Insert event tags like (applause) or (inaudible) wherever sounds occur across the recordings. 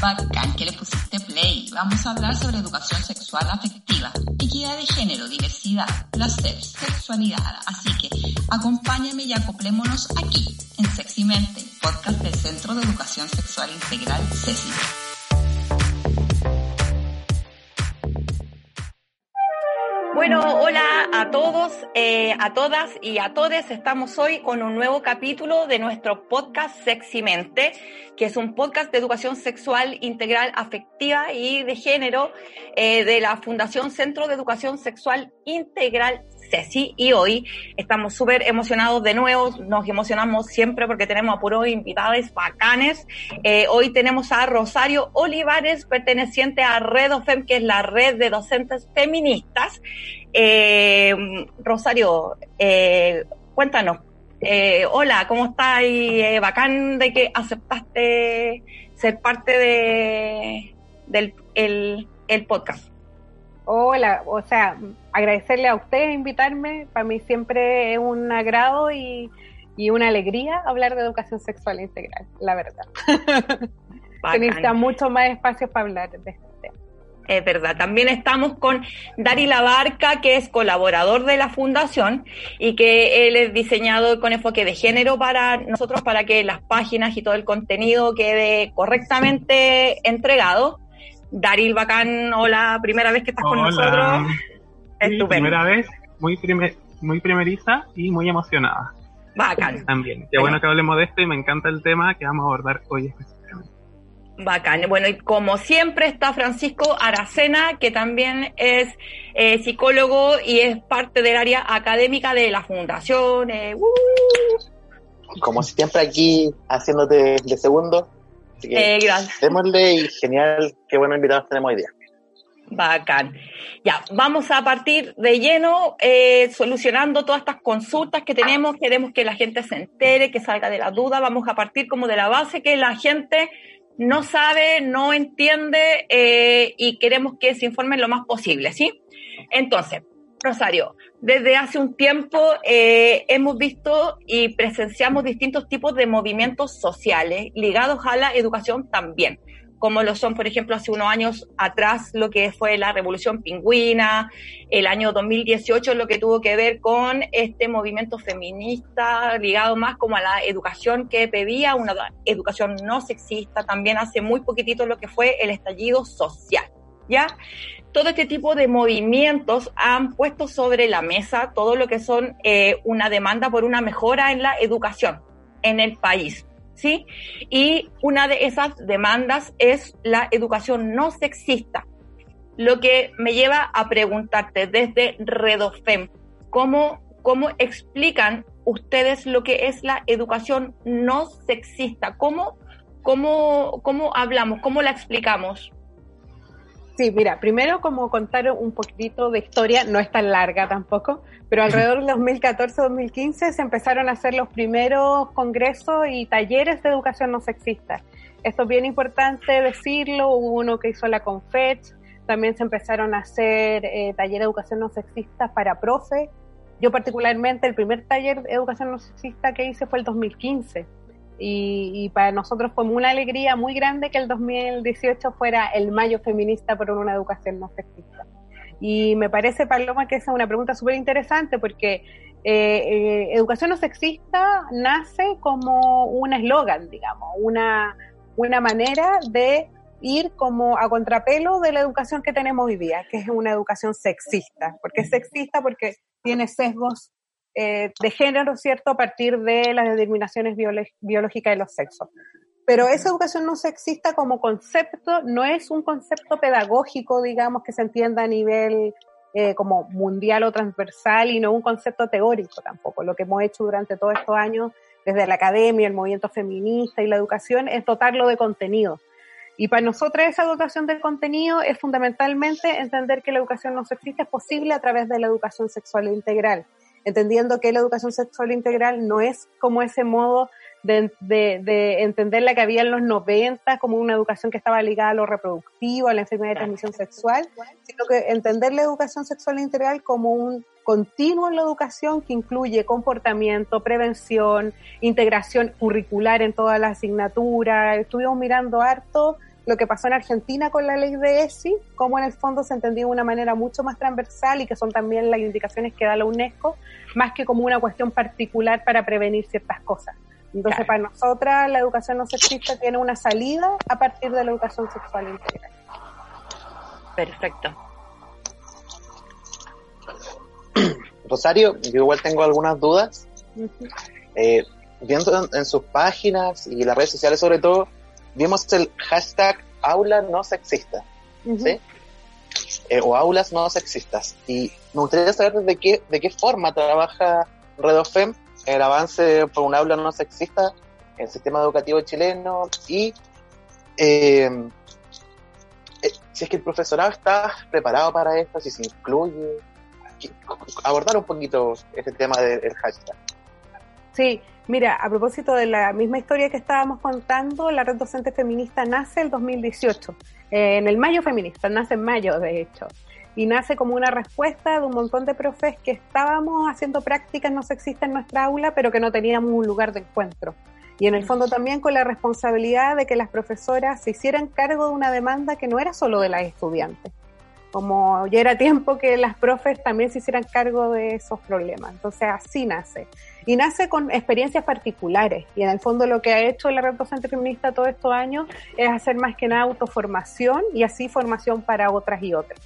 Bacán que le pusiste play. Vamos a hablar sobre educación sexual afectiva, equidad de género, diversidad, placer, sexualidad. Así que acompáñame y acoplémonos aquí, en Seximente, podcast del Centro de Educación Sexual Integral, CECI. Bueno, hola a todos, eh, a todas y a todes. Estamos hoy con un nuevo capítulo de nuestro podcast Seximente, que es un podcast de educación sexual integral, afectiva y de género eh, de la Fundación Centro de Educación Sexual Integral Ceci y hoy estamos súper emocionados de nuevo, nos emocionamos siempre porque tenemos a puros invitados bacanes. Eh, hoy tenemos a Rosario Olivares, perteneciente a Red Fem, que es la red de docentes feministas. Eh, Rosario, eh, cuéntanos, hola, ¿cómo estás? bacán de que aceptaste ser parte de, del el podcast. Hola, o sea, agradecerle a usted invitarme. Para mí siempre es un agrado y, una alegría hablar de educación sexual integral, la verdad. (laughs) Se necesita mucho más espacio para hablar de este tema. Es verdad. También estamos con Dari Labarca, que es colaborador de la fundación y que él es diseñador con enfoque de género para nosotros, para que las páginas y todo el contenido quede correctamente entregado. Daril Bacán, hola, primera vez que estás con nosotros. Estupendo. primera vez, muy, muy primeriza y muy emocionada. Bacán. También. Qué bueno que hablemos de esto y me encanta el tema que vamos a abordar hoy específicamente. Bacán. Bueno, y como siempre está Francisco Aracena, que también es eh, psicólogo y es parte del área académica de la fundación. Eh, uh. Como siempre aquí haciéndote de segundo, eh, gracias. Démosle y genial, qué buenos invitados tenemos hoy día. Bacán. Ya, vamos a partir de lleno eh, solucionando todas estas consultas que tenemos. Queremos que la gente se entere, que salga de la duda. Vamos a partir como de la base que la gente no sabe, no entiende eh, y queremos que se informen lo más posible, ¿sí? Entonces, Rosario, desde hace un tiempo eh, hemos visto y presenciamos distintos tipos de movimientos sociales ligados a la educación también, como lo son, por ejemplo, hace unos años atrás lo que fue la Revolución Pingüina, el año 2018 lo que tuvo que ver con este movimiento feminista ligado más como a la educación que pedía una educación no sexista, también hace muy poquitito lo que fue el estallido social. ¿Ya? Todo este tipo de movimientos han puesto sobre la mesa todo lo que son eh, una demanda por una mejora en la educación en el país. ¿Sí? Y una de esas demandas es la educación no sexista. Lo que me lleva a preguntarte desde Redofem, ¿cómo, cómo explican ustedes lo que es la educación no sexista? ¿Cómo, cómo, cómo hablamos? ¿Cómo la explicamos? Sí, mira, primero como contar un poquitito de historia, no es tan larga tampoco, pero alrededor del 2014-2015 se empezaron a hacer los primeros congresos y talleres de educación no sexista. Esto es bien importante decirlo, hubo uno que hizo la Confech, también se empezaron a hacer eh, talleres de educación no sexista para profe. Yo particularmente el primer taller de educación no sexista que hice fue el 2015 y, para nosotros fue una alegría muy grande que el 2018 fuera el mayo feminista por una educación no sexista. Y me parece, Paloma, que esa es una pregunta súper interesante porque eh, eh, educación no sexista nace como un eslogan, digamos, una, una manera de ir como a contrapelo de la educación que tenemos hoy día, que es una educación sexista. ¿Por qué es sexista? Porque tiene sesgos eh, de género, ¿cierto?, a partir de las determinaciones biológicas de los sexos. Pero esa educación no sexista como concepto no es un concepto pedagógico, digamos, que se entienda a nivel eh, como mundial o transversal y no un concepto teórico tampoco. Lo que hemos hecho durante todos estos años desde la academia, el movimiento feminista y la educación es dotarlo de contenido. Y para nosotros esa dotación de contenido es fundamentalmente entender que la educación no sexista es posible a través de la educación sexual integral, entendiendo que la educación sexual integral no es como ese modo de, de, entender la que había en los 90 como una educación que estaba ligada a lo reproductivo, a la enfermedad de transmisión sexual, sino que entender la educación sexual integral como un continuo en la educación que incluye comportamiento, prevención, integración curricular en todas las asignaturas. Estuvimos mirando harto lo que pasó en Argentina con la ley de ESI, cómo en el fondo se entendía de una manera mucho más transversal y que son también las indicaciones que da la UNESCO, más que como una cuestión particular para prevenir ciertas cosas. Entonces, para nosotras, la educación no sexista tiene una salida a partir de la educación sexual integral. Perfecto. Rosario, yo igual tengo algunas dudas. Eh, viendo en, sus páginas y las redes sociales sobre todo, vimos el hashtag aula no sexista, ¿sí? Eh, o aulas no sexistas. Y me gustaría saber de qué, de qué forma trabaja Redofem el avance por un aula no sexista en el sistema educativo chileno y eh, eh, si es que el profesorado está preparado para esto, si se incluye, abordar un poquito este tema del hashtag. Sí, mira, a propósito de la misma historia que estábamos contando, la red docente feminista nace el 2018, eh, en el mayo feminista, nace en mayo de hecho y nace como una respuesta de un montón de profes que estábamos haciendo prácticas no sexistas en nuestra aula, pero que no teníamos un lugar de encuentro. Y en el fondo también con la responsabilidad de que las profesoras se hicieran cargo de una demanda que no era solo de las estudiantes. Como ya era tiempo que las profes también se hicieran cargo de esos problemas. Entonces así nace. Y nace con experiencias particulares. Y en el fondo lo que ha hecho la red docente feminista todos estos años es hacer más que nada autoformación y así formación para otras y otras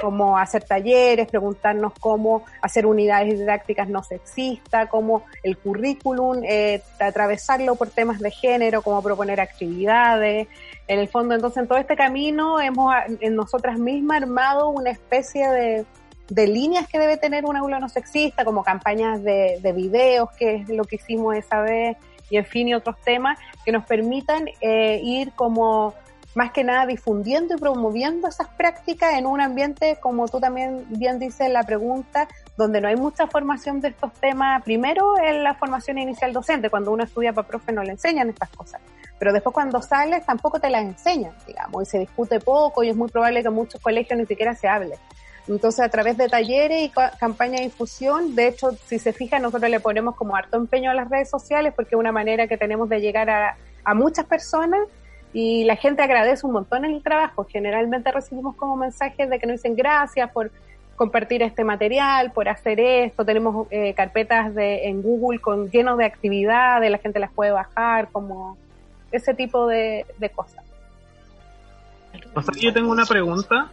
como hacer talleres, preguntarnos cómo hacer unidades didácticas no sexistas, cómo el currículum, eh, atravesarlo por temas de género, cómo proponer actividades. En el fondo, entonces, en todo este camino hemos en nosotras mismas armado una especie de, de líneas que debe tener un aula no sexista, como campañas de, de videos, que es lo que hicimos esa vez, y en fin, y otros temas que nos permitan eh, ir como más que nada difundiendo y promoviendo esas prácticas en un ambiente, como tú también bien dices en la pregunta, donde no hay mucha formación de estos temas. Primero en la formación inicial docente, cuando uno estudia para profe no le enseñan estas cosas, pero después cuando sales tampoco te las enseñan, digamos, y se discute poco y es muy probable que en muchos colegios ni siquiera se hable. Entonces, a través de talleres y campaña de difusión, de hecho, si se fijan, nosotros le ponemos como harto empeño a las redes sociales porque es una manera que tenemos de llegar a, a muchas personas y la gente agradece un montón el trabajo. Generalmente recibimos como mensajes de que nos dicen gracias por compartir este material, por hacer esto. Tenemos eh, carpetas de, en Google con llenos de actividades, la gente las puede bajar, como ese tipo de, cosas. O sea, yo tengo una pregunta.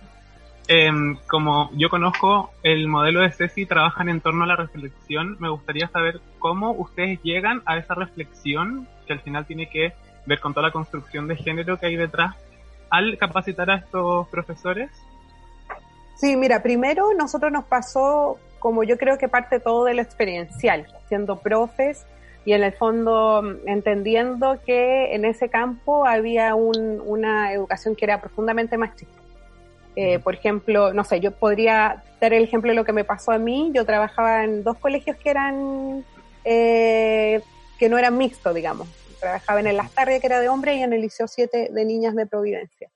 Em, como yo conozco el modelo de CECI, trabajan en torno a la reflexión, me gustaría saber cómo ustedes llegan a esa reflexión que al final tiene que ver con toda la construcción de género que hay detrás al capacitar a estos profesores? Sí, mira, primero nosotros nos pasó, como yo creo que parte todo de lo experiencial, siendo profes y en el fondo entendiendo que en ese campo había una educación que era profundamente machista. Eh, por ejemplo, no sé, yo podría dar el ejemplo de lo que me pasó a mí. Yo trabajaba en dos colegios que eran eh, que no eran mixtos, digamos trabajaba en el Lastarria, que era de hombre, y en el Liceo 7 de niñas de Providencia.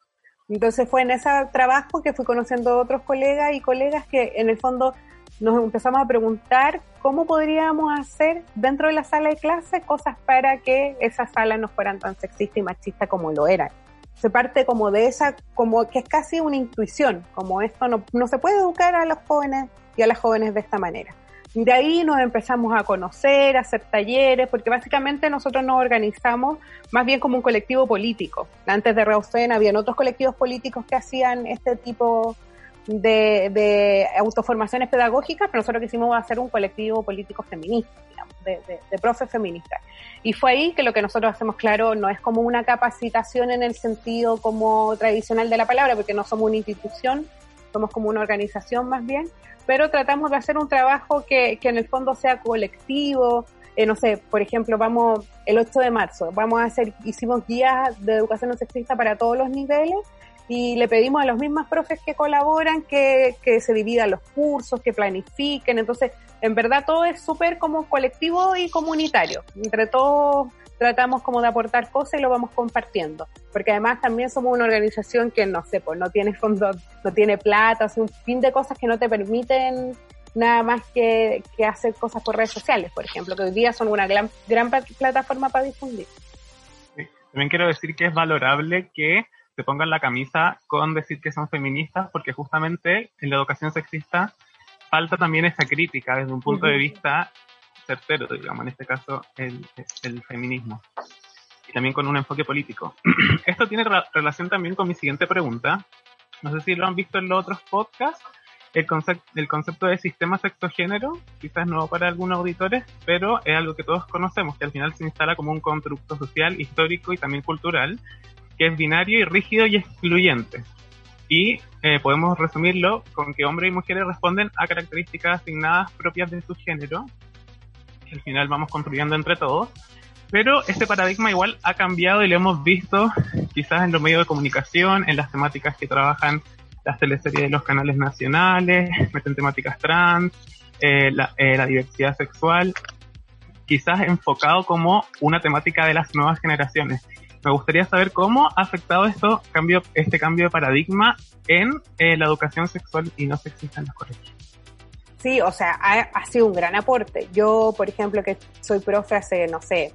Entonces fue en ese trabajo que fui conociendo a otros colegas y colegas que en el fondo nos empezamos a preguntar cómo podríamos hacer dentro de la sala de clase cosas para que esas salas no fueran tan sexistas y machistas como lo eran. Se parte como de esa, como que es casi una intuición, como esto no, no se puede educar a los jóvenes y a las jóvenes de esta manera. De ahí nos empezamos a conocer, a hacer talleres, porque básicamente nosotros nos organizamos más bien como un colectivo político. Antes de Reusen habían otros colectivos políticos que hacían este tipo de, autoformaciones pedagógicas, pero nosotros quisimos hacer un colectivo político feminista, digamos, de, de, de profes feministas. Y fue ahí que lo que nosotros hacemos, claro, no es como una capacitación en el sentido como tradicional de la palabra, porque no somos una institución, somos como una organización más bien, pero tratamos de hacer un trabajo que, que en el fondo sea colectivo, eh, no sé, por ejemplo, vamos el 8 de marzo, vamos a hacer, hicimos guías de educación no sexista para todos los niveles y le pedimos a los mismos profes que colaboran que, que se dividan los cursos, que planifiquen. Entonces, en verdad todo es súper como colectivo y comunitario. Entre todos tratamos como de aportar cosas y lo vamos compartiendo. Porque además también somos una organización que, no sé, pues no tiene fondos, no tiene plata, hace un fin de cosas que no te permiten nada más que, que hacer cosas por redes sociales, por ejemplo, que hoy día son una gran, gran plataforma para difundir. También quiero decir que es valorable que se pongan la camisa con decir que son feministas, porque justamente en la educación sexista falta también esa crítica desde un punto de vista certero, digamos, en este caso el, el feminismo. Y también con un enfoque político. (clears throat) Esto tiene relación también con mi siguiente pregunta. No sé si lo han visto en los otros podcasts, el, concepto, el concepto de sistema sexogénero, quizás no para algunos auditores, pero es algo que todos conocemos, que al final se instala como un constructo social, histórico y también cultural, que es binario y rígido y excluyente. Y eh, podemos resumirlo con que hombres y mujeres responden a características asignadas propias de su género, que al final vamos construyendo entre todos. Pero este paradigma igual ha cambiado y lo hemos visto quizás en los medios de comunicación, en las temáticas que trabajan las teleseries de los canales nacionales, meten temáticas trans, eh, la, eh, la diversidad sexual, quizás enfocado como una temática de las nuevas generaciones me gustaría saber cómo ha afectado esto, cambio, este cambio de paradigma en eh, la educación sexual y no sexista en los colegios. Sí, o sea, ha, ha, sido un gran aporte. Yo, por ejemplo, que soy profe hace, no sé,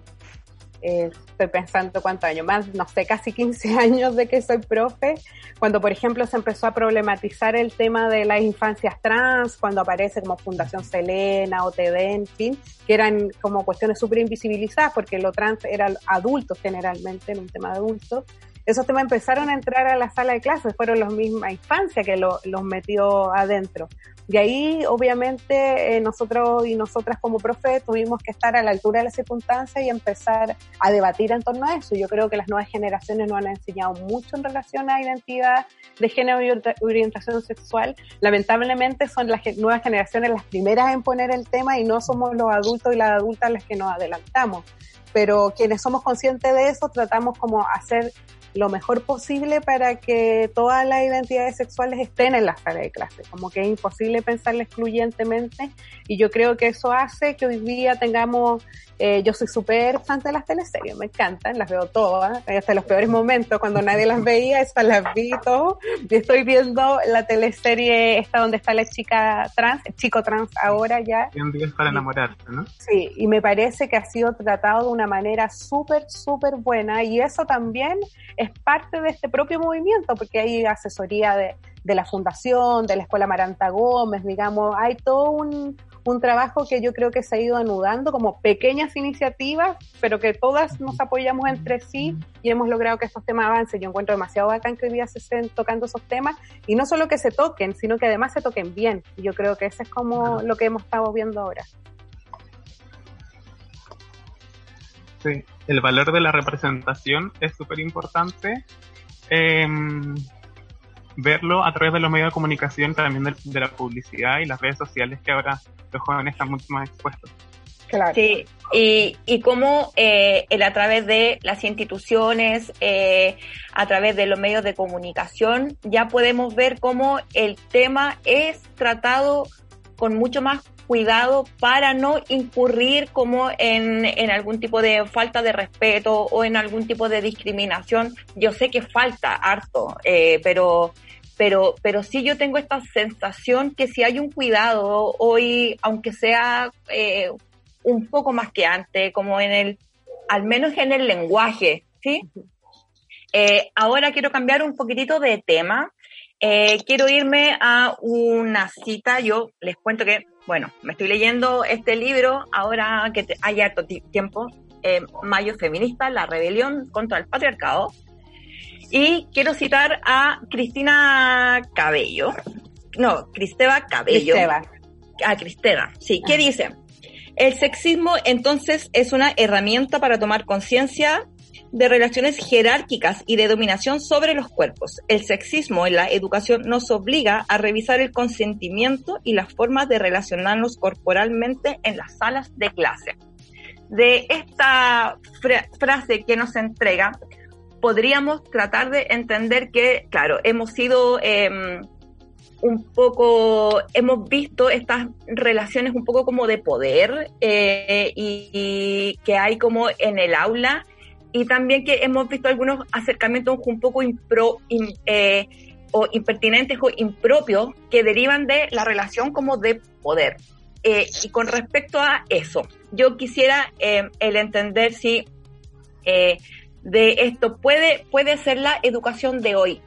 eh, estoy pensando cuántos años más, no sé, casi 15 (laughs) años de que soy profe, cuando por ejemplo se empezó a problematizar el tema de las infancias trans, cuando aparece como Fundación Selena o TD, en fin, que eran como cuestiones súper invisibilizadas porque lo trans eran adultos generalmente, en un tema de adultos, esos temas empezaron a entrar a la sala de clases, fueron los misma infancia que lo, los metió adentro. Y ahí, obviamente, eh, nosotros y nosotras como profe tuvimos que estar a la altura de las circunstancias y empezar a debatir en torno a eso. Yo creo que las nuevas generaciones nos han enseñado mucho en relación a identidad de género y orientación sexual. Lamentablemente son las nuevas generaciones las primeras en poner el tema y no somos los adultos y las adultas las que nos adelantamos pero quienes somos conscientes de eso tratamos como hacer lo mejor posible para que todas las identidades sexuales estén en la sala de clase, como que es imposible pensarla excluyentemente y yo creo que eso hace que hoy día tengamos eh, yo soy súper fan de las teleseries, me encantan, las veo todas, hasta los peores momentos, cuando nadie las veía, esas las vi todo. Y estoy viendo la teleserie esta donde está la chica trans, el chico trans ahora ya. Y para enamorarse, ¿no? Sí, y me parece que ha sido tratado de una manera súper, súper buena y eso también es parte de este propio movimiento, porque hay asesoría de, de la Fundación, de la Escuela Maranta Gómez, digamos, hay todo un, un trabajo que yo creo que se ha ido anudando como pequeñas iniciativas, pero que todas nos apoyamos entre sí y hemos logrado que estos temas avancen. Yo encuentro demasiado bacán que hoy día se estén tocando esos temas y no solo que se toquen, sino que además se toquen bien. Y yo creo que eso es como lo que hemos estado viendo ahora. Sí, el valor de la representación es súper importante. Eh, verlo a través de los medios de comunicación, también de, la publicidad y las redes sociales que ahora los jóvenes están mucho más expuestos. Claro. Sí, y, y cómo eh, el, a través de las instituciones, eh, a través de los medios de comunicación, ya podemos ver cómo el tema es tratado con mucho más cuidado para no incurrir como en, en, algún tipo de falta de respeto o en algún tipo de discriminación. Yo sé que falta harto, eh, pero pero, pero sí yo tengo esta sensación que si hay un cuidado hoy, aunque sea eh, un poco más que antes, como en el, al menos en el lenguaje, ¿sí? Eh, ahora quiero cambiar un poquitito de tema. Eh, quiero irme a una cita. Yo les cuento que, bueno, me estoy leyendo este libro ahora que hay harto tiempo, Mayo Feminista, la rebelión contra el patriarcado. Y quiero citar a Cristina Cabello. No, Cristeva Cabello. Cristeva. A Cristeva, sí. ¿Qué ah. dice? El sexismo entonces es una herramienta para tomar conciencia de relaciones jerárquicas y de dominación sobre los cuerpos. El sexismo en la educación nos obliga a revisar el consentimiento y las formas de relacionarnos corporalmente en las salas de clase. De esta frase que nos entrega, podríamos tratar de entender que, claro, hemos sido em, un poco, hemos visto estas relaciones un poco como de poder eh, y, que hay como en el aula y también que hemos visto algunos acercamientos un poco impro, eh, o impertinentes o impropios que derivan de la relación como de poder. Eh, y con respecto a eso, yo quisiera el entender si de esto puede, puede ser la educación de hoy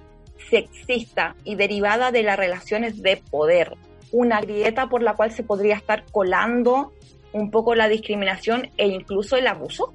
sexista y derivada de las relaciones de poder, una grieta por la cual se podría estar colando un poco la discriminación e incluso el abuso?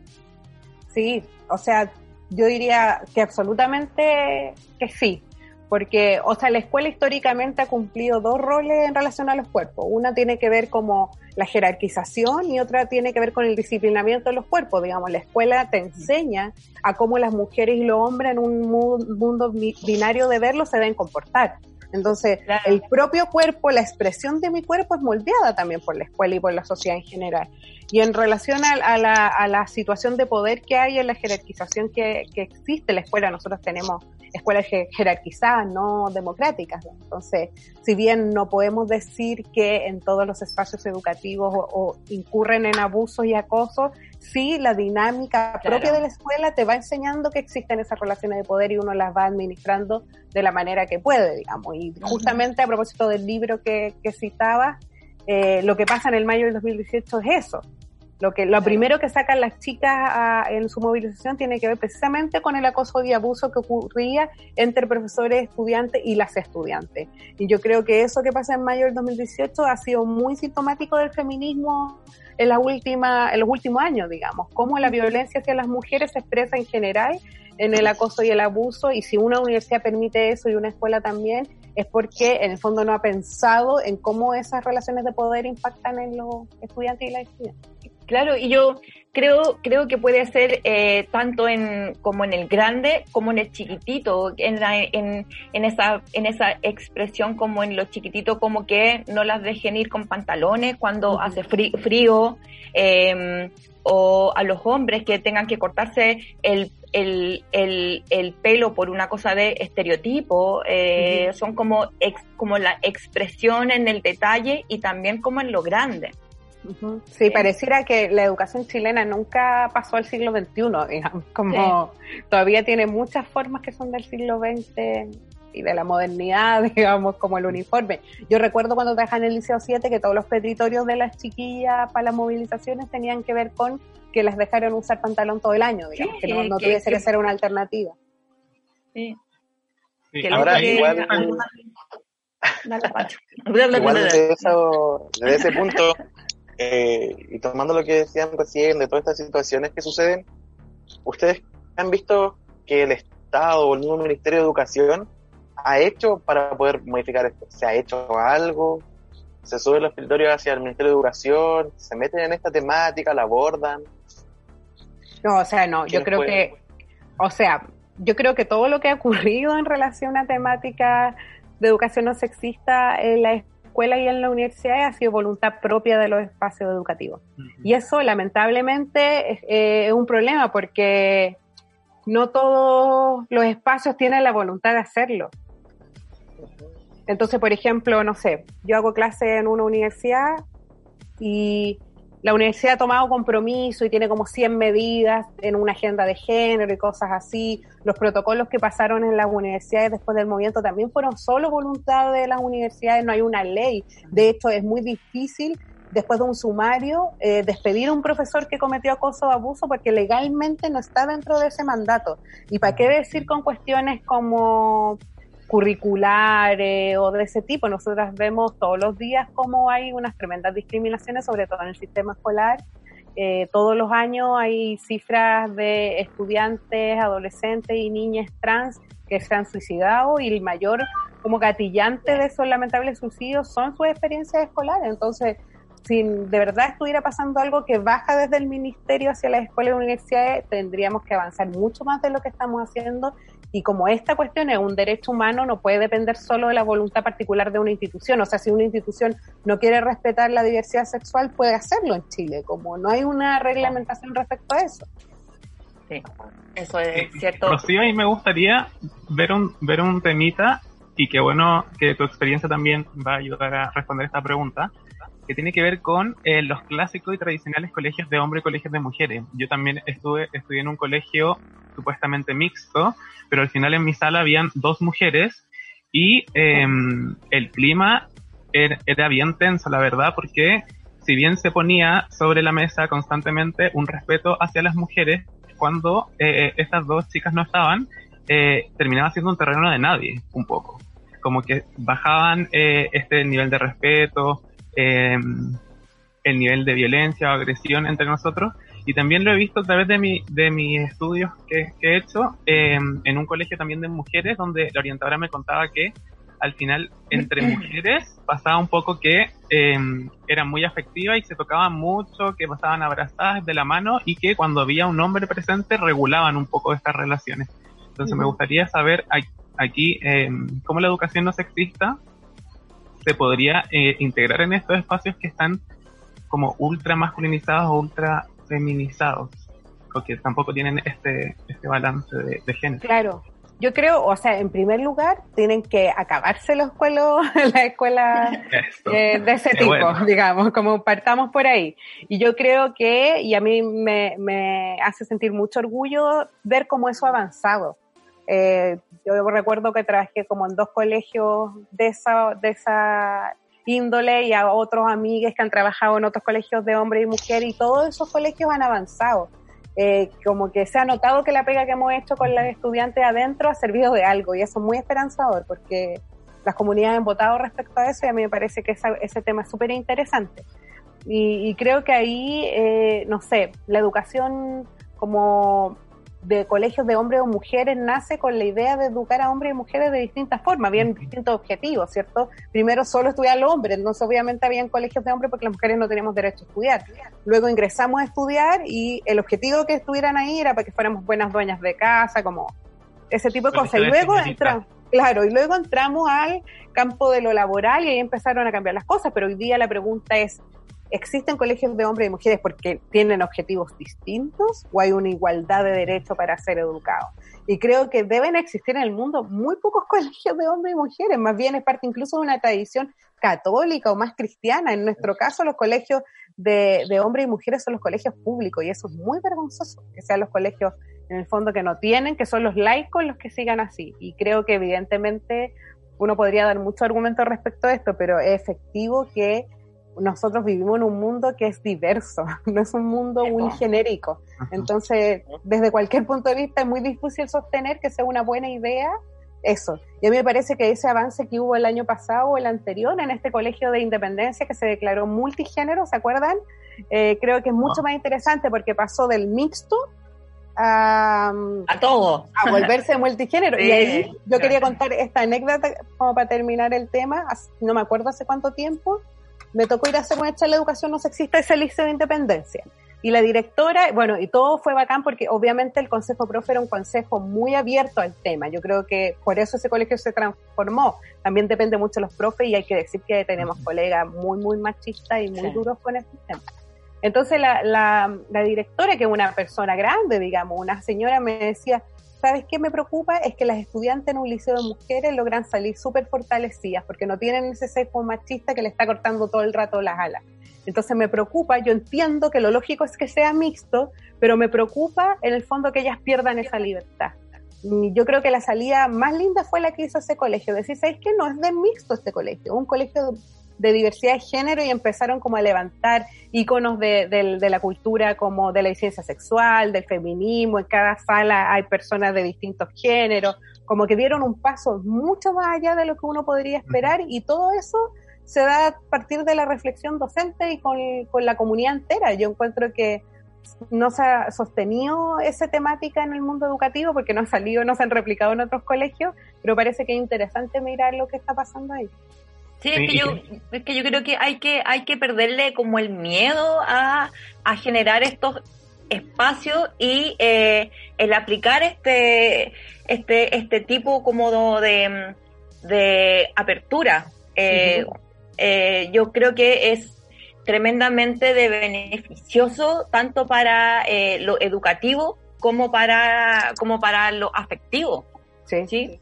Sí, o sea, yo diría que absolutamente que sí, porque, o sea, la escuela históricamente ha cumplido dos roles en relación a los cuerpos. Una tiene que ver como la jerarquización y otra tiene que ver con el disciplinamiento de los cuerpos. Digamos, la escuela te enseña a cómo las mujeres y los hombres en un mundo binario de verlo se deben comportar. Entonces, el propio cuerpo, la expresión de mi cuerpo es moldeada también por la escuela y por la sociedad en general. Y en relación a, la, situación de poder que hay en la jerarquización que, que existe en la escuela, nosotros tenemos escuelas jerarquizadas, no democráticas. Entonces, si bien no podemos decir que en todos los espacios educativos o, incurren en abusos y acosos, sí la dinámica propia de la escuela te va enseñando que existen esas relaciones de poder y uno las va administrando de la manera que puede, digamos. Y justamente a propósito del libro que, que citaba, eh, lo que pasa en el mayo del 2018 es eso, lo que lo primero que sacan las chicas en su movilización tiene que ver precisamente con el acoso y abuso que ocurría entre profesores, estudiantes y las estudiantes. Y yo creo que eso que pasa en mayo del 2018 ha sido muy sintomático del feminismo en la última en los últimos años, digamos, cómo la violencia hacia las mujeres se expresa en general en el acoso y el abuso y si una universidad permite eso y una escuela también es porque en el fondo no ha pensado en cómo esas relaciones de poder impactan en los estudiantes y las estudiantes. Claro, y yo creo, creo que puede ser eh, tanto en, como en el grande como en el chiquitito, en, en, en, esa, en esa expresión como en lo chiquitito, como que no las dejen ir con pantalones cuando hace frío, em, o a los hombres que tengan que cortarse el, el, el, pelo por una cosa de estereotipo, eh, son como, como la expresión en el detalle y también como en lo grande. Sí, pareciera que la educación chilena nunca pasó al siglo XXI, digamos, como todavía tiene muchas formas que son del siglo XX y de la modernidad, digamos, como el uniforme. Yo recuerdo cuando trabajaba en el Liceo 7 que todos los petitorios de las chiquillas para las movilizaciones tenían que ver con que las dejaron usar pantalón todo el año, digamos, que no, tuviese que, ser una alternativa. Sí. Ahora, igual, igual desde, desde ese punto eh, y tomando lo que decían recién de todas estas situaciones que suceden, ¿ustedes han visto que el Estado o el mismo Ministerio de Educación ha hecho para poder modificar esto? ¿Se ha hecho algo? ¿Se suben los escritorios hacia el Ministerio de Educación? ¿Se meten en esta temática? ¿La abordan? No, o sea, no, yo creo que, o sea, yo creo que todo lo que ha ocurrido en relación a temática de educación no sexista en la escuela y en la universidad ha sido voluntad propia de los espacios educativos. Y eso lamentablemente eh, es, un problema porque no todos los espacios tienen la voluntad de hacerlo. Entonces, por ejemplo, no sé, yo hago clase en una universidad y la universidad ha tomado compromiso y tiene como 100 medidas en una agenda de género y cosas así. Los protocolos que pasaron en las universidades después del movimiento también fueron solo voluntad de las universidades, no hay una ley. De hecho, es muy difícil después de un sumario eh, despedir a un profesor que cometió acoso o abuso porque legalmente no está dentro de ese mandato. ¿Y para qué decir con cuestiones como curriculares o de ese tipo. Nosotras vemos todos los días cómo hay unas tremendas discriminaciones, sobre todo en el sistema escolar. Eh, todos los años hay cifras de estudiantes, adolescentes y niñas trans que se han suicidado y el mayor como gatillante de esos lamentables suicidios son sus experiencias escolares. Entonces, si de verdad estuviera pasando algo que baja desde el ministerio hacia las escuelas y universidades, tendríamos que avanzar mucho más de lo que estamos haciendo. Y como esta cuestión es un derecho humano, no puede depender solo de la voluntad particular de una institución. O sea, si una institución no quiere respetar la diversidad sexual, puede hacerlo en Chile, como no hay una reglamentación respecto a eso. Sí, eso es cierto. Rocío, a mí me gustaría ver un, ver un temita y que bueno que tu experiencia también va a ayudar a responder esta pregunta, que tiene que ver con eh, los clásicos y tradicionales colegios de hombres y colegios de mujeres. Yo también estuve estudié en un colegio supuestamente mixto, pero al final en mi sala habían dos mujeres y em, el clima era, era bien tenso, la verdad, porque si bien se ponía sobre la mesa constantemente un respeto hacia las mujeres, cuando eh, estas dos chicas no estaban, eh, terminaba siendo un terreno de nadie, un poco. Como que bajaban eh, este nivel de respeto, eh, el nivel de violencia o agresión entre nosotros. Y también lo he visto a través de, mi, de mis estudios que, he hecho en un colegio también de mujeres, donde la orientadora me contaba que al final entre (clears throat) mujeres pasaba un poco que eh, eran muy afectivas y se tocaban mucho, que pasaban abrazadas de la mano y que cuando había un hombre presente regulaban un poco estas relaciones. Entonces me gustaría saber aquí eh, cómo la educación no sexista se podría eh, integrar en estos espacios que están como ultra masculinizados o ultra feminizados, porque tampoco tienen este, este balance de, de género. Claro, yo creo, o sea, en primer lugar, tienen que acabarse los escuelos, (laughs) la escuela eh, de ese tipo, digamos, como partamos por ahí. Y yo creo que, y a mí me, me hace sentir mucho orgullo ver cómo eso ha avanzado. Eh, yo recuerdo que trabajé como en dos colegios de esa, de esa índole y a otros amigos que han trabajado en otros colegios de hombre y mujer y todos esos colegios han avanzado. Eh, como que se ha notado que la pega que hemos hecho con los estudiantes adentro ha servido de algo y eso es muy esperanzador porque las comunidades han votado respecto a eso y a mí me parece que ese tema es súper interesante. Y, y, creo que ahí, eh, no sé, la educación como de colegios de hombres o mujeres nace con la idea de educar a hombres y mujeres de distintas formas, habían distintos objetivos, ¿cierto? Primero solo estudiar los hombres, entonces obviamente habían colegios de hombres porque las mujeres no teníamos derecho a estudiar. Luego ingresamos a estudiar y el objetivo que estuvieran ahí era para que fuéramos buenas dueñas de casa, como ese tipo de cosas. Y luego entramos, claro, y luego entramos al campo de lo laboral y ahí empezaron a cambiar las cosas, pero hoy día la pregunta es, ¿Existen colegios de hombres y mujeres porque tienen objetivos distintos o hay una igualdad de derecho para ser educados? Y creo que deben existir en el mundo muy pocos (laughs) colegios de hombres y mujeres, más bien es parte incluso de una tradición católica o más cristiana. En nuestro caso, los colegios de, de hombres y mujeres son los colegios públicos y eso es muy vergonzoso, que sean los colegios en el fondo que no tienen, que son los laicos los que sigan así. Y creo que evidentemente uno podría dar mucho argumento respecto a esto, pero es efectivo que nosotros vivimos en un mundo que es diverso, (laughs) no es un mundo muy genérico. Entonces, desde cualquier punto de vista es muy difícil sostener que sea una buena idea eso. Y a mí me parece que ese avance que hubo el año pasado o el anterior en este colegio de independencia que se declaró multigénero, ¿se acuerdan? Eh, creo que es mucho más interesante porque pasó del mixto a, a todo. A volverse (laughs) multigénero. y ahí yo quería contar esta anécdota como para terminar el tema, no me acuerdo hace cuánto tiempo, me tocó ir a hacer una charla de educación no sexista ese liceo de independencia. Y la directora, bueno, y todo fue bacán porque obviamente el Consejo Profe era un consejo muy abierto al tema. Yo creo que por eso ese colegio se transformó. También depende mucho de los profes y hay que decir que tenemos colegas muy, muy machistas y muy duros con el sistema. Entonces la, la, la directora, que es una persona grande, digamos, una señora me decía, ¿sabes qué me preocupa? Es que las estudiantes en un liceo de mujeres logran salir súper fortalecidas porque no tienen ese sesgo machista que le está cortando todo el rato las alas. Entonces me preocupa, yo entiendo que lo lógico es que sea mixto, pero me preocupa en el fondo que ellas pierdan esa libertad. Yo creo que la salida más linda fue la que hizo ese colegio. Decir, ¿sabes qué? No es de mixto este colegio, un colegio de diversidad de género y empezaron como a levantar iconos de, de, la cultura como de la licencia sexual, del feminismo, en cada sala hay personas de distintos géneros, como que dieron un paso mucho más allá de lo que uno podría esperar y todo eso se da a partir de la reflexión docente y con, con la comunidad entera. Yo encuentro que no se ha sostenido esa temática en el mundo educativo porque no ha salido, no se han replicado en otros colegios, pero parece que es interesante mirar lo que está pasando ahí. Sí, es, que yo, es que yo creo que hay que hay que perderle como el miedo a, a generar estos espacios y eh, el aplicar este este este tipo como de, de apertura. Eh, eh, yo creo que es tremendamente de beneficioso tanto para eh, lo educativo como para como para lo afectivo. Sí, ¿sí?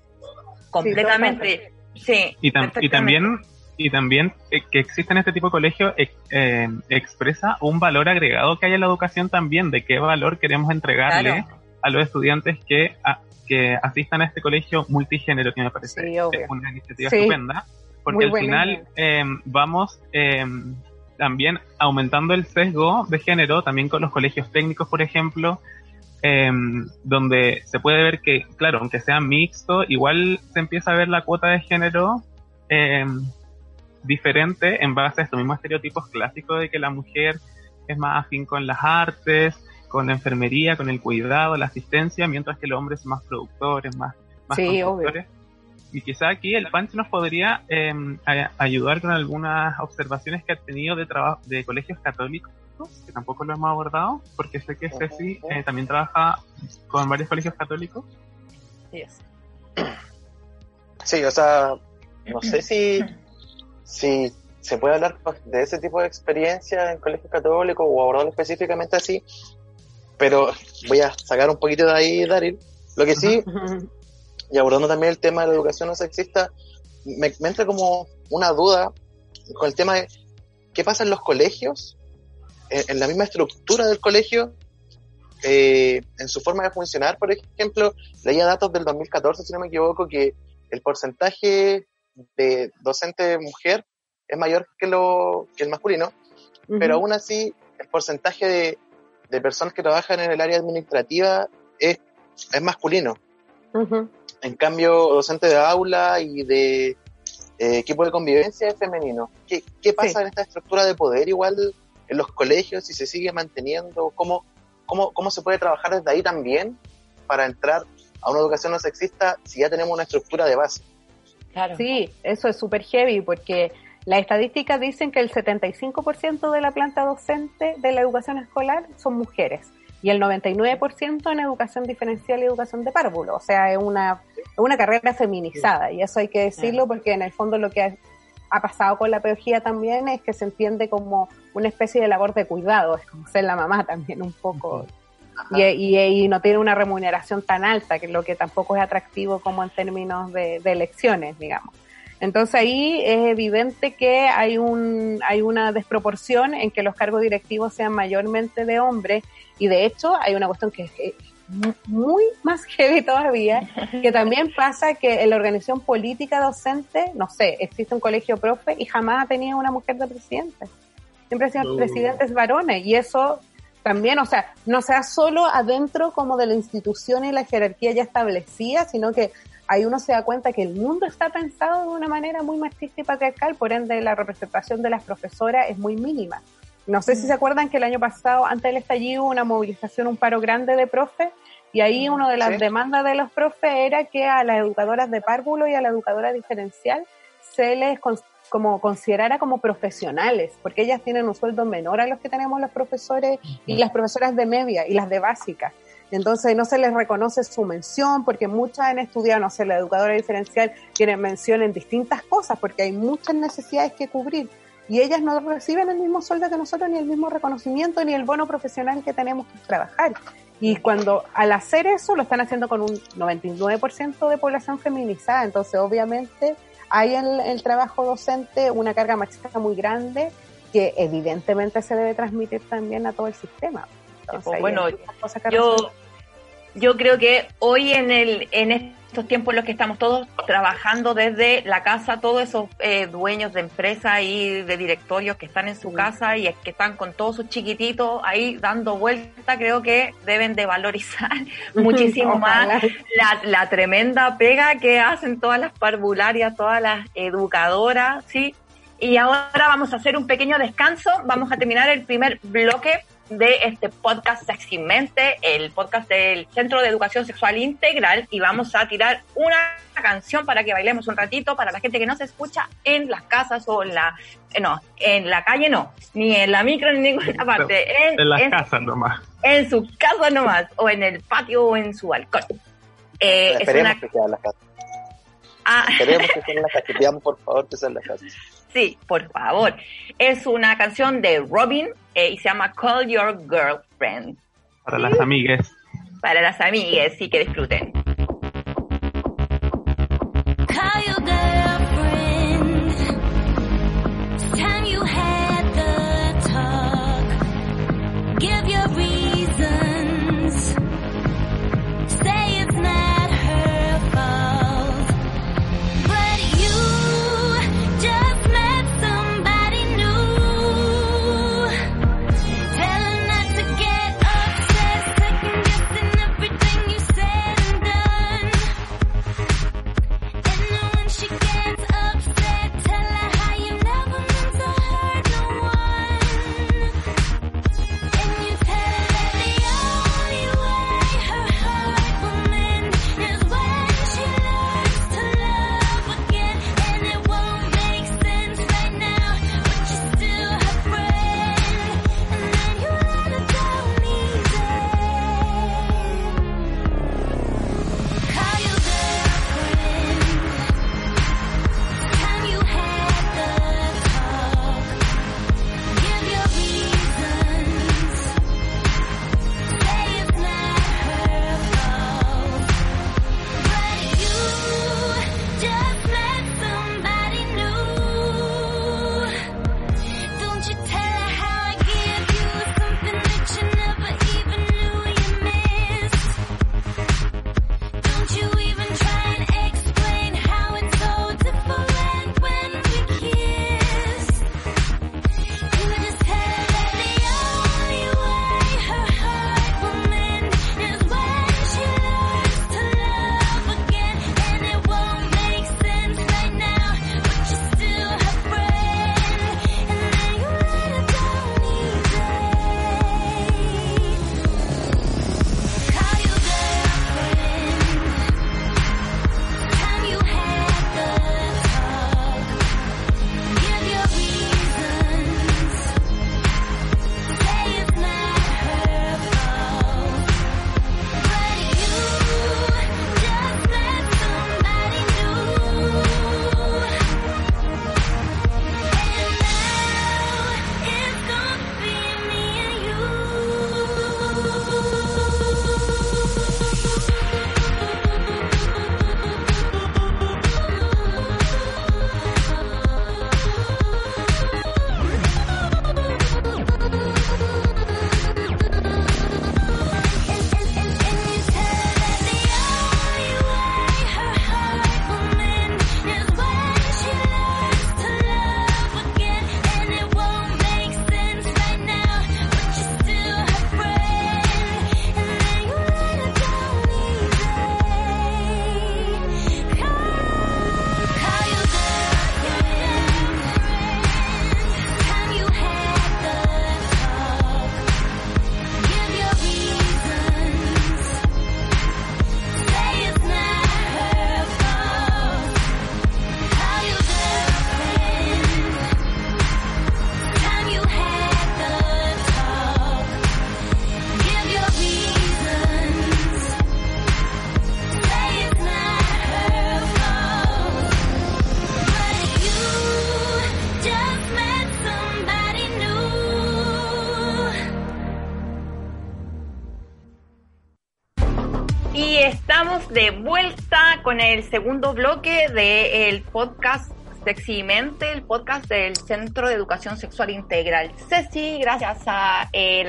completamente. Sí, y, y también y también eh, que existe en este tipo de colegio eh, expresa un valor agregado que hay en la educación también, de qué valor queremos entregarle a los estudiantes que, que asistan a este colegio multigénero, que me parece una iniciativa estupenda, porque al final em, vamos em, también aumentando el sesgo de género, también con los colegios técnicos, por ejemplo, em, donde se puede ver que, claro, aunque sea mixto, igual se empieza a ver la cuota de género diferente en base a estos mismos estereotipos clásicos de que la mujer es más afín con las artes, con la enfermería, con el cuidado, la asistencia, mientras que el hombre es más productor, es más, más sí, Y quizá aquí el Pancho nos podría em, ayudar con algunas observaciones que ha tenido de trabajo de colegios católicos, que tampoco lo hemos abordado, porque sé que Ceci eh, también trabaja con varios colegios católicos. Sí, o sea, no sé si si se puede hablar de ese tipo de experiencia en colegios católicos o abordarlo específicamente así, pero voy a sacar un poquito de ahí, Daryl. Lo que sí, y abordando también el tema de la educación no sexista, me, me entra como una duda con el tema de qué pasa en los colegios, en, la misma estructura del colegio, eh, en su forma de funcionar. Por ejemplo, leía datos del 2014, si no me equivoco, que el porcentaje de docente mujer es mayor que, lo, que el masculino, pero aún así el porcentaje de, de, personas que trabajan en el área administrativa es, es masculino. En cambio, docente de aula y de eh, equipo de convivencia es femenino. ¿Qué, qué pasa en esta estructura de poder igual en los colegios? Si se sigue manteniendo, ¿cómo, cómo, cómo se puede trabajar desde ahí también para entrar a una educación no sexista si ya tenemos una estructura de base? Sí, eso es súper heavy porque las estadísticas dicen que el 75% de la planta docente de la educación escolar son mujeres y el 99% en educación diferencial y educación de párvulo. O sea, es una, una carrera feminizada y eso hay que decirlo porque en el fondo lo que ha, pasado con la pedagogía también es que se entiende como una especie de labor de cuidado, es como ser la mamá también un poco. Y, y, no tiene una remuneración tan alta, que lo que tampoco es atractivo como en términos de, elecciones, digamos. Entonces ahí es evidente que hay, un, hay una desproporción en que los cargos directivos sean mayormente de hombres y de hecho hay una cuestión que es muy más (laughs) heavy todavía, que también pasa que en la organización política docente, no sé, existe un colegio profe y jamás ha tenido una mujer de presidente. Siempre han sido presidentes varones y eso también, o sea, no sea solo adentro como de la institución y la jerarquía ya establecida, sino que ahí uno se da cuenta que el mundo está pensado de una manera muy machista y patriarcal, por ende la representación de las profesoras es muy mínima. No sé si se acuerdan que el año pasado, antes del estallido, hubo una movilización, un paro grande de profes, y ahí una de las demandas de los profes era que a las educadoras de párvulo y a la educadora diferencial se les como considerara como profesionales, porque ellas tienen un sueldo menor a los que tenemos los profesores y las profesoras de media y las de básica. Entonces no se les reconoce su mención porque muchas han estudiado, no sé, la educadora diferencial tiene mención en distintas cosas porque hay muchas necesidades que cubrir y ellas no reciben el mismo sueldo que nosotros, ni el mismo reconocimiento, ni el bono profesional que tenemos que trabajar. Y cuando al hacer eso lo están haciendo con un 99% de población feminizada, entonces obviamente hay en el trabajo docente una carga machista muy grande que evidentemente se debe transmitir también a todo el sistema. Pues, bueno, yo, yo creo que hoy en el en estos tiempos en los que estamos todos trabajando desde la casa, todos esos eh, dueños de empresas y de directorios que están en su casa y que están con todos sus chiquititos ahí dando vuelta, creo que deben de valorizar (laughs) muchísimo más la, la tremenda pega que hacen todas las parvularias, todas las educadoras, ¿sí? Y ahora vamos a hacer un pequeño descanso, vamos a terminar el primer bloque de este podcast Sexymente, el podcast del Centro de Educación Sexual Integral, y vamos a tirar una canción para que bailemos un ratito para la gente que no se escucha en las casas o en la eh, no, en la calle no, ni en la micro ni en ninguna parte, en, las casas nomás. En su casa nomás, o en el patio o en su balcón. Eh, es una... que sea en la casa. Ah. Queremos que sea en la casa, por favor que sea en la casa. Sí, por favor. Es una canción de Robin eh, y se llama Call Your Girlfriend. Para las amigas. Para las amigas, sí que disfruten. de el segundo bloque del podcast Sexymente, el podcast del Centro de Educación Sexual Integral. Ceci, gracias a eh,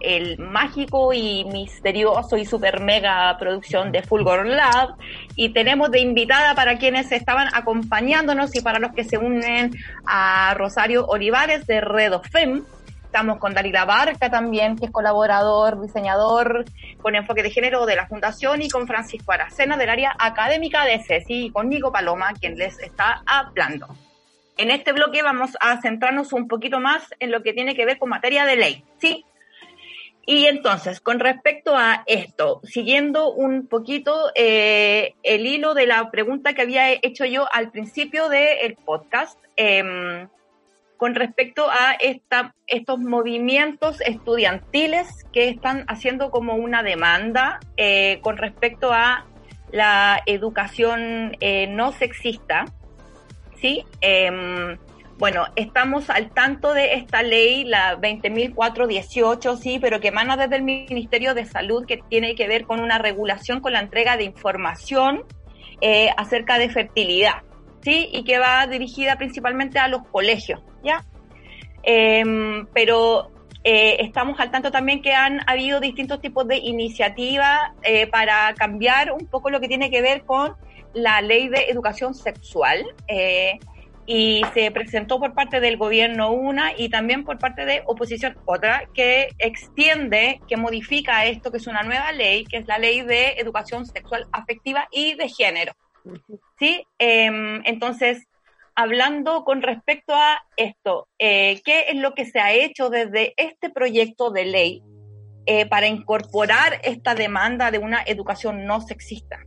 el mágico y misterioso y super mega producción de Fulgor Lab. Y tenemos de invitada para quienes estaban acompañándonos y para los que se unen a Rosario Olivares de Redofem Estamos con Dalila Barca también, que es colaborador, diseñador con enfoque de género de la Fundación, y con Francisco Aracena del área académica de CECI, y con Nico Paloma, quien les está hablando. En este bloque vamos a centrarnos un poquito más en lo que tiene que ver con materia de ley, ¿sí? Y entonces, con respecto a esto, siguiendo un poquito eh, el hilo de la pregunta que había hecho yo al principio del podcast, em, con respecto a esta, estos movimientos estudiantiles que están haciendo como una demanda eh, con respecto a la educación eh, no sexista, ¿sí? Em, bueno, estamos al tanto de esta ley, la 20.418, sí, pero que emana desde el Ministerio de Salud, que tiene que ver con una regulación con la entrega de información eh, acerca de fertilidad, sí, y que va dirigida principalmente a los colegios, ¿ya? Em, pero eh, estamos al tanto también que han habido distintos tipos de iniciativas eh, para cambiar un poco lo que tiene que ver con la ley de educación sexual. Eh, y se presentó por parte del gobierno una y también por parte de oposición otra que extiende, que modifica esto, que es una nueva ley, que es la ley de educación sexual afectiva y de género. ¿Sí? Em, entonces, hablando con respecto a esto, eh, ¿qué es lo que se ha hecho desde este proyecto de ley eh, para incorporar esta demanda de una educación no sexista?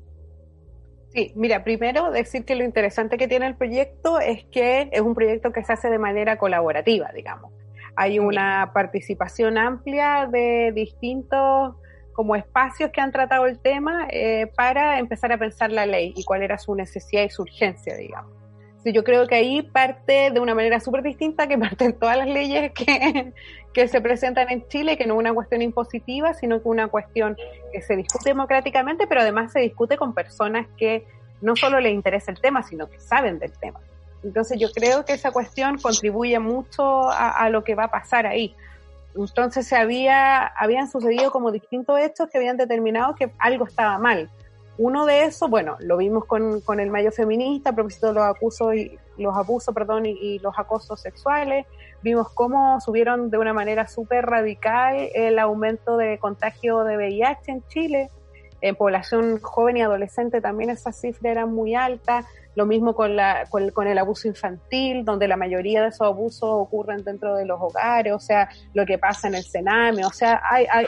Sí, mira, primero decir que lo interesante que tiene el proyecto es que es un proyecto que se hace de manera colaborativa, digamos. Hay una participación amplia de distintos como espacios que han tratado el tema eh, para empezar a pensar la ley y cuál era su necesidad y su urgencia, digamos. Sí, yo creo que ahí parte de una manera súper distinta que (laughs) parten todas las leyes que, que se presentan en Chile, que no es una cuestión impositiva, sino que una cuestión que se discute democráticamente, pero además se discute con personas que no solo les interesa el tema, sino que saben del tema. Entonces yo creo que esa cuestión contribuye mucho a, lo que va a pasar ahí. Entonces se había, habían sucedido como distintos hechos que habían determinado que algo estaba mal. Uno de esos, bueno, lo vimos con, con el mayo feminista a propósito de los abusos y los abusos, perdón, y los acosos sexuales vimos cómo subieron de una manera súper radical el aumento de contagio de VIH en Chile. En población joven y adolescente también esa cifra era muy alta. Lo mismo con, la, con, el abuso infantil, donde la mayoría de esos abusos ocurren dentro de los hogares, o sea, lo que pasa en el Sename. O sea,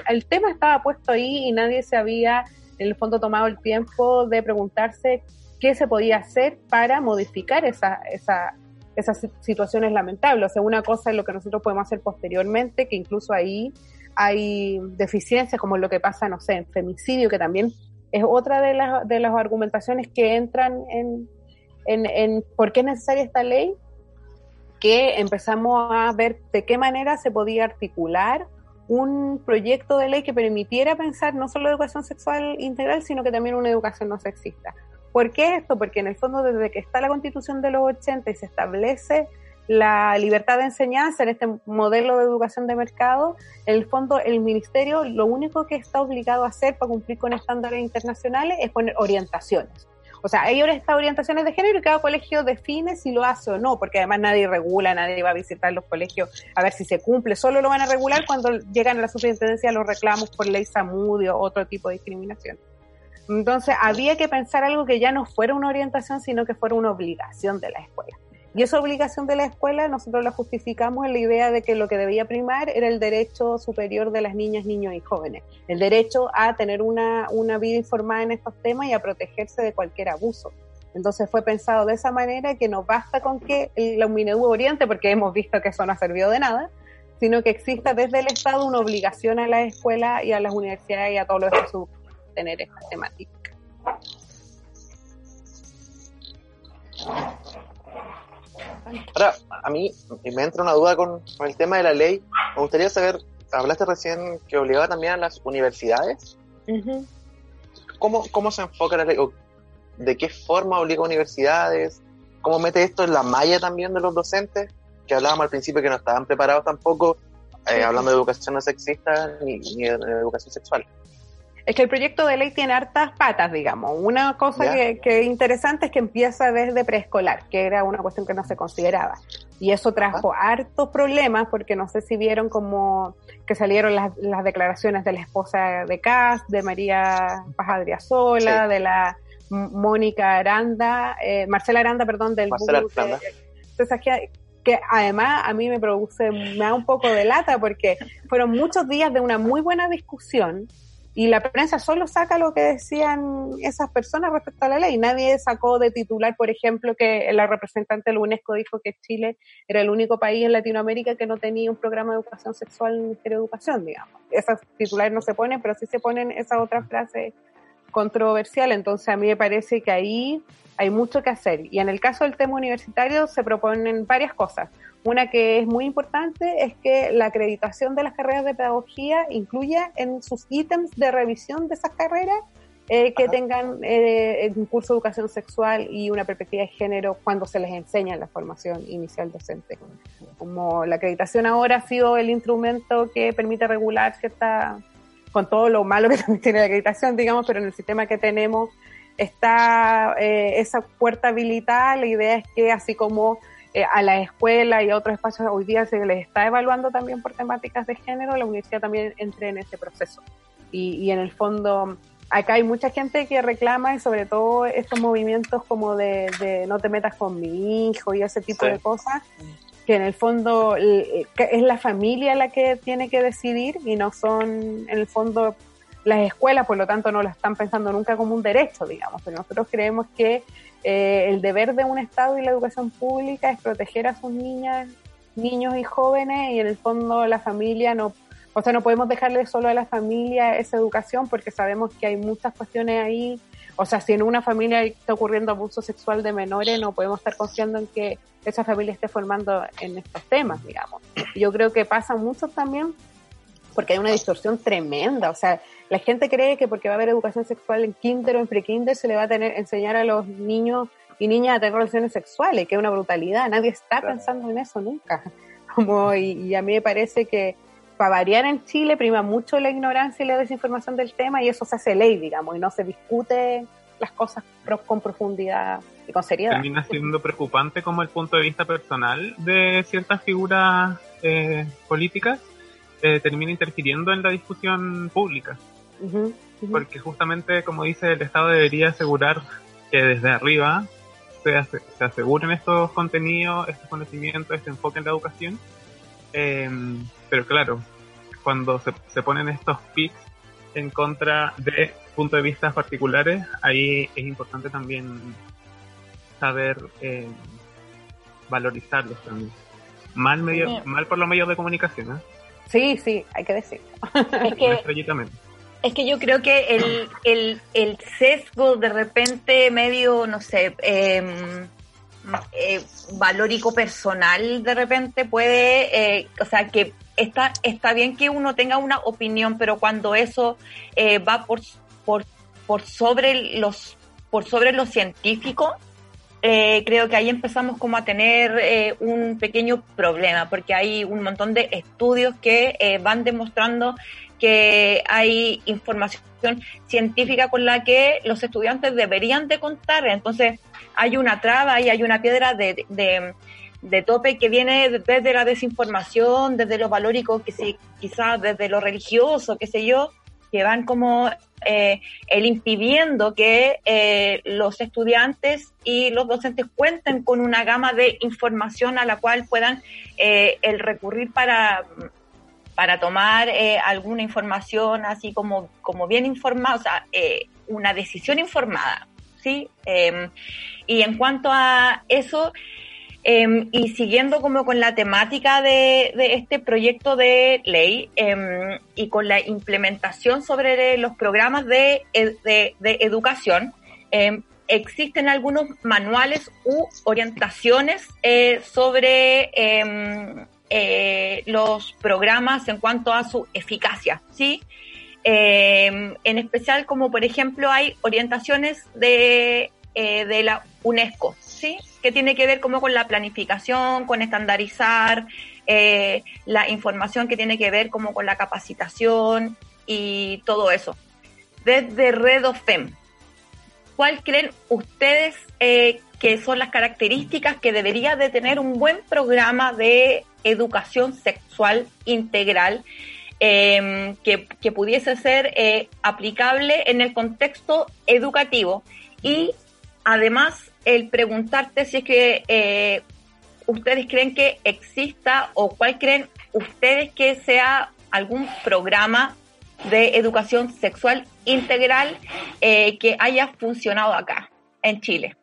el tema estaba puesto ahí y nadie se había, en el fondo, tomado el tiempo de preguntarse qué se podía hacer para modificar esa, esa, esas situaciones lamentables. O sea, una cosa es lo que nosotros podemos hacer posteriormente, que incluso ahí hay deficiencias, como lo que pasa, no sé, en femicidio, que también es otra de las, de las argumentaciones que entran en, en, en por qué es necesaria esta ley, que empezamos a ver de qué manera se podía articular un proyecto de ley que permitiera pensar no solo educación sexual integral, sino que también una educación no sexista. ¿Por qué esto? Porque en el fondo desde que está la constitución de los 80 y se establece la libertad de enseñanza en este modelo de educación de mercado, en el fondo el ministerio lo único que está obligado a hacer para cumplir con estándares internacionales es poner orientaciones. O sea, hay estas orientaciones de género y cada colegio define si lo hace o no, porque además nadie regula, nadie va a visitar los colegios a ver si se cumple, solo lo van a regular cuando llegan a la superintendencia los reclamos por ley Samudio o otro tipo de discriminación. Entonces había que pensar algo que ya no fuera una orientación, sino que fuera una obligación de la escuela. Y esa obligación de la escuela nosotros la justificamos en la idea de que lo que debía primar era el derecho superior de las niñas, niños y jóvenes, el derecho a tener una, una vida informada en estos temas y a protegerse de cualquier abuso. Entonces fue pensado de esa manera que no basta con que la UMINEDU oriente, porque hemos visto que eso no ha servido de nada, sino que exista desde el Estado una obligación a la escuela y a las universidades y a todos los estudios tener esta temática. Ahora, a mí me entra una duda con, el tema de la ley. Me gustaría saber, hablaste recién que obligaba también a las universidades. ¿Cómo, ¿Cómo se enfoca la ley? ¿De qué forma obliga a universidades? ¿Cómo mete esto en la malla también de los docentes? Que hablábamos al principio que no estaban preparados tampoco, eh, hablando de educación no sexista ni, ni de educación sexual es que el proyecto de ley tiene hartas patas, digamos. Una cosa que, es interesante es que empieza desde preescolar, que era una cuestión que no se consideraba. Y eso trajo ah. hartos problemas, porque no sé si vieron como que salieron las, declaraciones de la esposa de Cas, de María Pajadriasola, de la Mónica Aranda, eh, Marcela Aranda, perdón, del Marcela Aranda. entonces, que además a mí me produce, me da un poco de lata porque fueron muchos días de una muy buena discusión y la prensa solo saca lo que decían esas personas respecto a la ley. Nadie sacó de titular, por ejemplo, que la representante de la UNESCO dijo que Chile era el único país en Latinoamérica que no tenía un programa de educación sexual en el Ministerio de Educación, digamos. Esas titulares no se ponen, pero sí se ponen esa otra frase controversial. Entonces a mí me parece que ahí hay mucho que hacer. Y en el caso del tema universitario se proponen varias cosas. Una que es muy importante es que la acreditación de las carreras de pedagogía incluya en sus ítems de revisión de esas carreras eh, que tengan eh, un curso de educación sexual y una perspectiva de género cuando se les enseña en la formación inicial docente. Como la acreditación ahora ha sido el instrumento que permite regular cierta, con todo lo malo que (laughs) también tiene la acreditación, digamos, pero en el sistema que tenemos está eh, esa puerta habilitada. La idea es que así como eh, a la escuela y a otros espacios hoy día se les está evaluando también por temáticas de género, la universidad también entre en ese proceso. Y, y en el fondo, acá hay mucha gente que reclama y sobre todo estos movimientos como de, de no te metas con mi hijo y ese tipo de cosas, que en el fondo es la familia la que tiene que decidir y no son en el fondo las escuelas, por lo tanto, no lo están pensando nunca como un derecho, digamos, pero nosotros creemos que eh, el deber de un Estado y la educación pública es proteger a sus niñas, niños y jóvenes y en el fondo la familia no, o sea, no podemos dejarle solo a la familia esa educación porque sabemos que hay muchas cuestiones ahí, o sea, si en una familia está ocurriendo abuso sexual de menores, no podemos estar confiando en que esa familia esté formando en estos temas, digamos. Yo creo que pasa mucho también porque hay una distorsión tremenda, o sea, la gente cree que porque va a haber educación sexual en kinder o en pre-kinder se le va a tener enseñar a los niños y niñas a tener relaciones sexuales, que es una brutalidad. Nadie está pensando en eso nunca. (laughs) Como, y, a mí me parece que para variar en Chile prima mucho la ignorancia y la desinformación del tema y eso se hace ley, digamos, y no se discute las cosas con profundidad y con seriedad. Termina siendo preocupante como el punto de vista personal de ciertas figuras eh, políticas eh, termina interfiriendo en la discusión pública. Porque justamente, como dice, el Estado debería asegurar que desde arriba se, se aseguren estos contenidos, estos conocimientos, este enfoque en la educación. Em, pero claro, cuando se, se ponen estos pics en contra de puntos de vista particulares, ahí es importante también saber eh, valorizarlos también. Mal, medio, mal por los medios de comunicación, ¿eh? Sí, sí, hay que decirlo. Es (laughs) que, es que yo creo que el, el, el sesgo de repente medio, no sé, eh, eh, valórico personal de repente puede, eh, o sea, que está, está bien que uno tenga una opinión, pero cuando eso eh, va por, por, por sobre los por sobre lo científico, eh, creo que ahí empezamos como a tener eh, un pequeño problema, porque hay un montón de estudios que eh, van demostrando que hay información científica con la que los estudiantes deberían de contar. Entonces hay una traba y hay una piedra de, de, tope que viene desde la desinformación, desde lo valórico, que sí, quizás desde lo religioso, qué sé yo, que van como eh, el impidiendo que eh, los estudiantes y los docentes cuenten con una gama de información a la cual puedan eh, el recurrir para para tomar alguna información así como, como bien informada, o sea, una decisión informada, ¿sí? Em, y en cuanto a eso, em, y siguiendo como con la temática de, este proyecto de ley em, y con la implementación sobre los programas de, de, educación, existen algunos manuales u orientaciones eh, sobre eh, los programas en cuanto a su eficacia, ¿sí? Eh, en especial como por ejemplo hay orientaciones de, eh, de la UNESCO, ¿sí? Que tiene que ver como con la planificación, con estandarizar, eh, la información que tiene que ver como con la capacitación y todo eso. Desde REDOFEM, ¿cuál creen ustedes eh, que son las características que debería de tener un buen programa de educación sexual integral em, que, pudiese ser eh, aplicable en el contexto educativo y además el preguntarte si es que eh, ustedes creen que exista o cuál creen ustedes que sea algún programa de educación sexual integral eh, que haya funcionado acá, en Chile?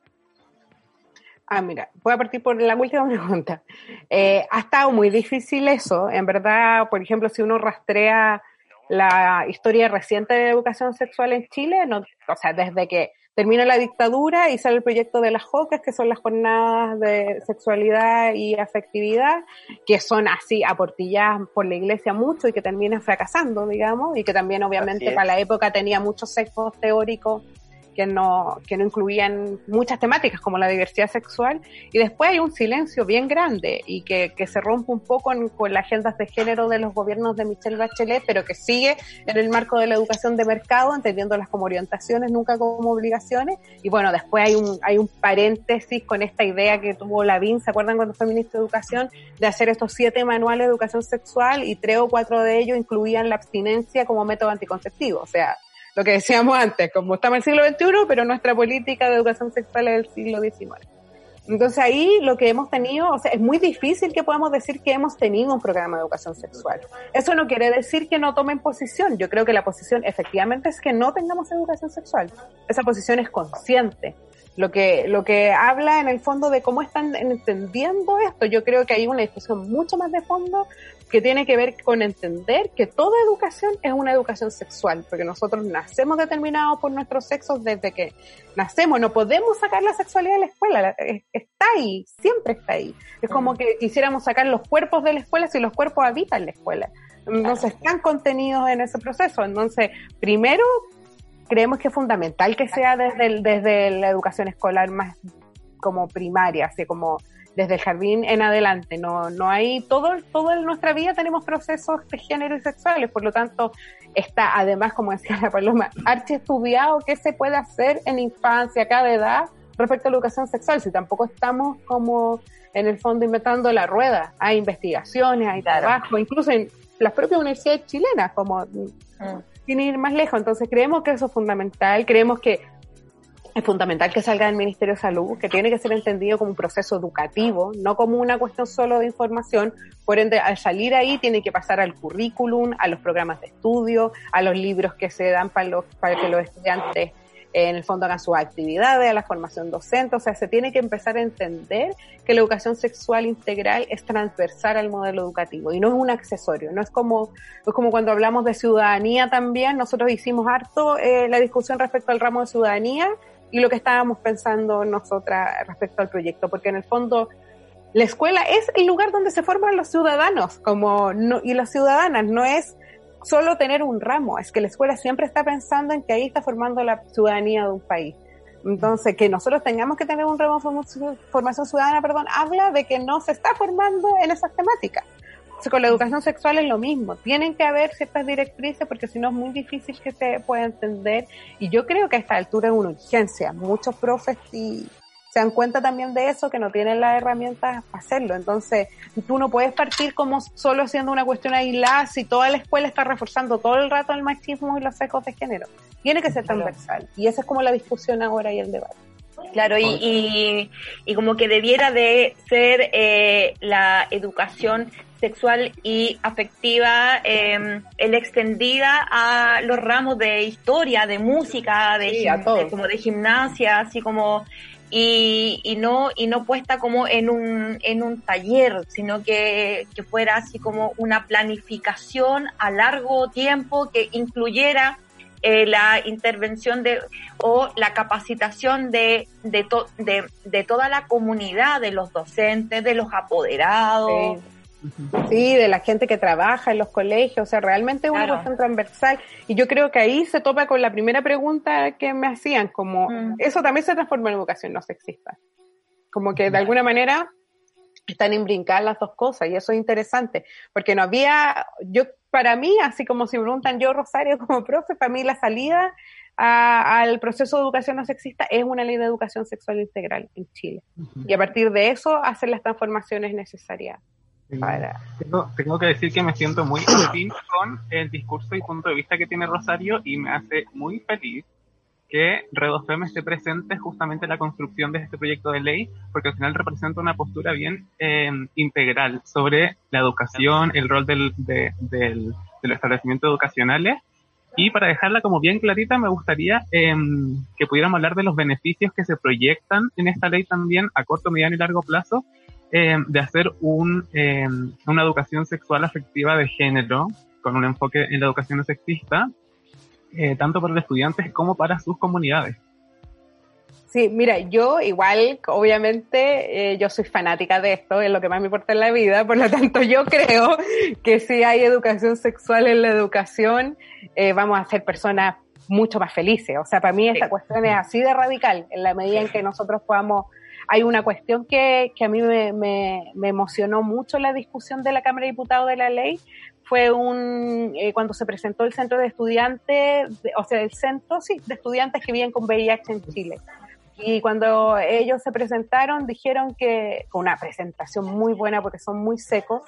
Ah, mira, voy a partir por la última (laughs) pregunta. Eh, ha estado muy difícil eso. En verdad, por ejemplo, si uno rastrea la historia reciente de educación sexual en Chile, no, o sea, desde que termina la dictadura y sale el proyecto de las JOCAS, que son las jornadas de sexualidad y afectividad, que son así aportilladas por la iglesia mucho y que terminan fracasando, digamos, y que también obviamente para la época tenía muchos sexos teóricos que no, que no incluían muchas temáticas como la diversidad sexual, y después hay un silencio bien grande y que, que se rompe un poco con las agendas de género de los gobiernos de Michelle Bachelet, pero que sigue en el marco de la educación de mercado, entendiéndolas como orientaciones, nunca como obligaciones, y bueno, después hay un, hay un paréntesis con esta idea que tuvo Lavín, ¿se acuerdan cuando fue ministro de Educación? De hacer estos siete manuales de educación sexual y tres o cuatro de ellos incluían la abstinencia como método anticonceptivo, o sea, lo que decíamos antes, como estamos en el siglo XXI, pero nuestra política de educación sexual es del siglo XIX. Entonces ahí lo que hemos tenido, o sea, es muy difícil que podamos decir que hemos tenido un programa de educación sexual. Eso no quiere decir que no tomen posición. Yo creo que la posición efectivamente es que no tengamos educación sexual. Esa posición es consciente lo que, lo que habla en el fondo de cómo están entendiendo esto. Yo creo que hay una discusión mucho más de fondo que tiene que ver con entender que toda educación es una educación sexual, porque nosotros nacemos determinados por nuestros sexos desde que nacemos, no podemos sacar la sexualidad de la escuela, está ahí, siempre está ahí. Es como que quisiéramos sacar los cuerpos de la escuela si los cuerpos habitan la escuela. Entonces están contenidos en ese proceso. Entonces, primero creemos que es fundamental que sea desde, desde la educación escolar más como primaria, así como desde el jardín en adelante. No, no hay, todo, todo en nuestra vida tenemos procesos de género y sexuales, por lo tanto, está además, como decía la Paloma, archi estudiado qué se puede hacer en infancia, a cada edad, respecto a la educación sexual, si tampoco estamos como en el fondo inventando la rueda. Hay investigaciones, hay trabajo, incluso en las propias universidades chilenas, como mm sin ir más lejos. Entonces creemos que eso es fundamental, creemos que es fundamental que salga del Ministerio de Salud, que tiene que ser entendido como un proceso educativo, no como una cuestión solo de información. Por ende, al salir ahí tiene que pasar al currículum, a los programas de estudio, a los libros que se dan para, los, para que los estudiantes en el fondo hagan sus actividades, a la formación docente, o sea, se tiene que empezar a entender que la educación sexual integral es transversal al modelo educativo y no es un accesorio, no es como, es como cuando hablamos de ciudadanía también, nosotros hicimos harto eh, la discusión respecto al ramo de ciudadanía y lo que estábamos pensando nosotras respecto al proyecto, porque en el fondo la escuela es el lugar donde se forman los ciudadanos como no, y las ciudadanas, no es solo tener un ramo, es que la escuela siempre está pensando en que ahí está formando la ciudadanía de un país. Entonces, que nosotros tengamos que tener un ramo de formación ciudadana, perdón, habla de que no se está formando en esas temáticas. Con la educación sexual es lo mismo. Tienen que haber ciertas directrices porque si no es muy difícil que se pueda entender. Y yo creo que a esta altura es una urgencia. Muchos profes y se dan cuenta también de eso, que no tienen las herramientas para hacerlo. Entonces, tú no puedes partir como solo siendo una cuestión aislada si toda la escuela está reforzando todo el rato el machismo y los sesgos de género. Tiene que ser transversal. Y esa es como la discusión ahora y el debate. Claro, y, y, como que debiera de ser eh, la educación sexual y afectiva eh, el extendida a los ramos de historia, de música, de, de como de gimnasia, así como y, y, no y no puesta como en un, en un taller, sino que, que fuera así como una planificación a largo tiempo que incluyera eh, la intervención de o la capacitación de, de, de, de, toda la comunidad, de los docentes, de los apoderados. Sí, de la gente que trabaja en los colegios, o sea, realmente es una cuestión transversal. Y yo creo que ahí se topa con la primera pregunta que me hacían, como mm. eso también se transforma en educación no sexista. Como que de alguna manera están imbrincadas las dos cosas y eso es interesante, porque no había, yo, para mí, así como si preguntan yo, Rosario, como (laughs) profe, para mí la salida al proceso de educación no sexista es una ley de educación sexual integral en Chile. Y a partir de eso hacer las transformaciones necesarias tengo, que decir que me siento muy afín con el discurso y punto de vista que tiene Rosario y me hace muy feliz que Redofem esté presente justamente en la construcción de este proyecto de ley, porque al final representa una postura bien eh, integral sobre la educación, el rol del, de, del, de los establecimientos educacionales. Y para dejarla como bien clarita, me gustaría eh, que pudiéramos hablar de los beneficios que se proyectan en esta ley también a corto, mediano y largo plazo eh, de hacer un, una educación sexual afectiva de género con un enfoque en la educación sexista, eh, tanto para los estudiantes como para sus comunidades. Sí, mira, yo igual, obviamente, eh, yo soy fanática de esto, es lo que más me importa en la vida, por lo tanto yo (laughs) creo que si hay educación sexual en la educación, eh, vamos a ser personas mucho más felices. O sea, para mí esta cuestión es así de radical, en la medida en que nosotros podamos... Hay una cuestión que, que a mí me, me, me emocionó mucho en la discusión de la Cámara de Diputados de la ley, fue un eh, cuando se presentó el centro de estudiantes, de, o sea, el centro, sí, de estudiantes que viven con VIH en Chile. Y cuando ellos se presentaron, dijeron que, con una presentación muy buena porque son muy secos,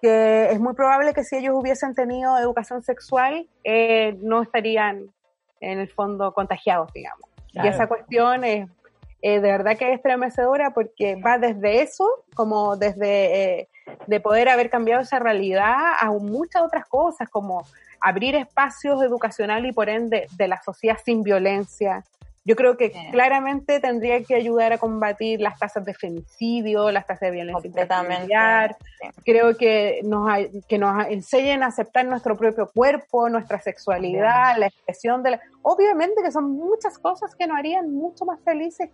que es muy probable que si ellos hubiesen tenido educación sexual, eh, no estarían en el fondo contagiados, digamos. Claro. Y esa cuestión es eh, de verdad que es estremecedora porque va desde eso, como desde eh, de poder haber cambiado esa realidad a muchas otras cosas, como abrir espacios educacionales y por ende de la sociedad sin violencia. Yo creo que claramente tendría que ayudar a combatir las tasas de femicidio, las tasas de violencia familiar. Sí. Creo que nos, que nos enseñen a aceptar nuestro propio cuerpo, nuestra sexualidad, la expresión de la... Obviamente que son muchas cosas que nos harían mucho más felices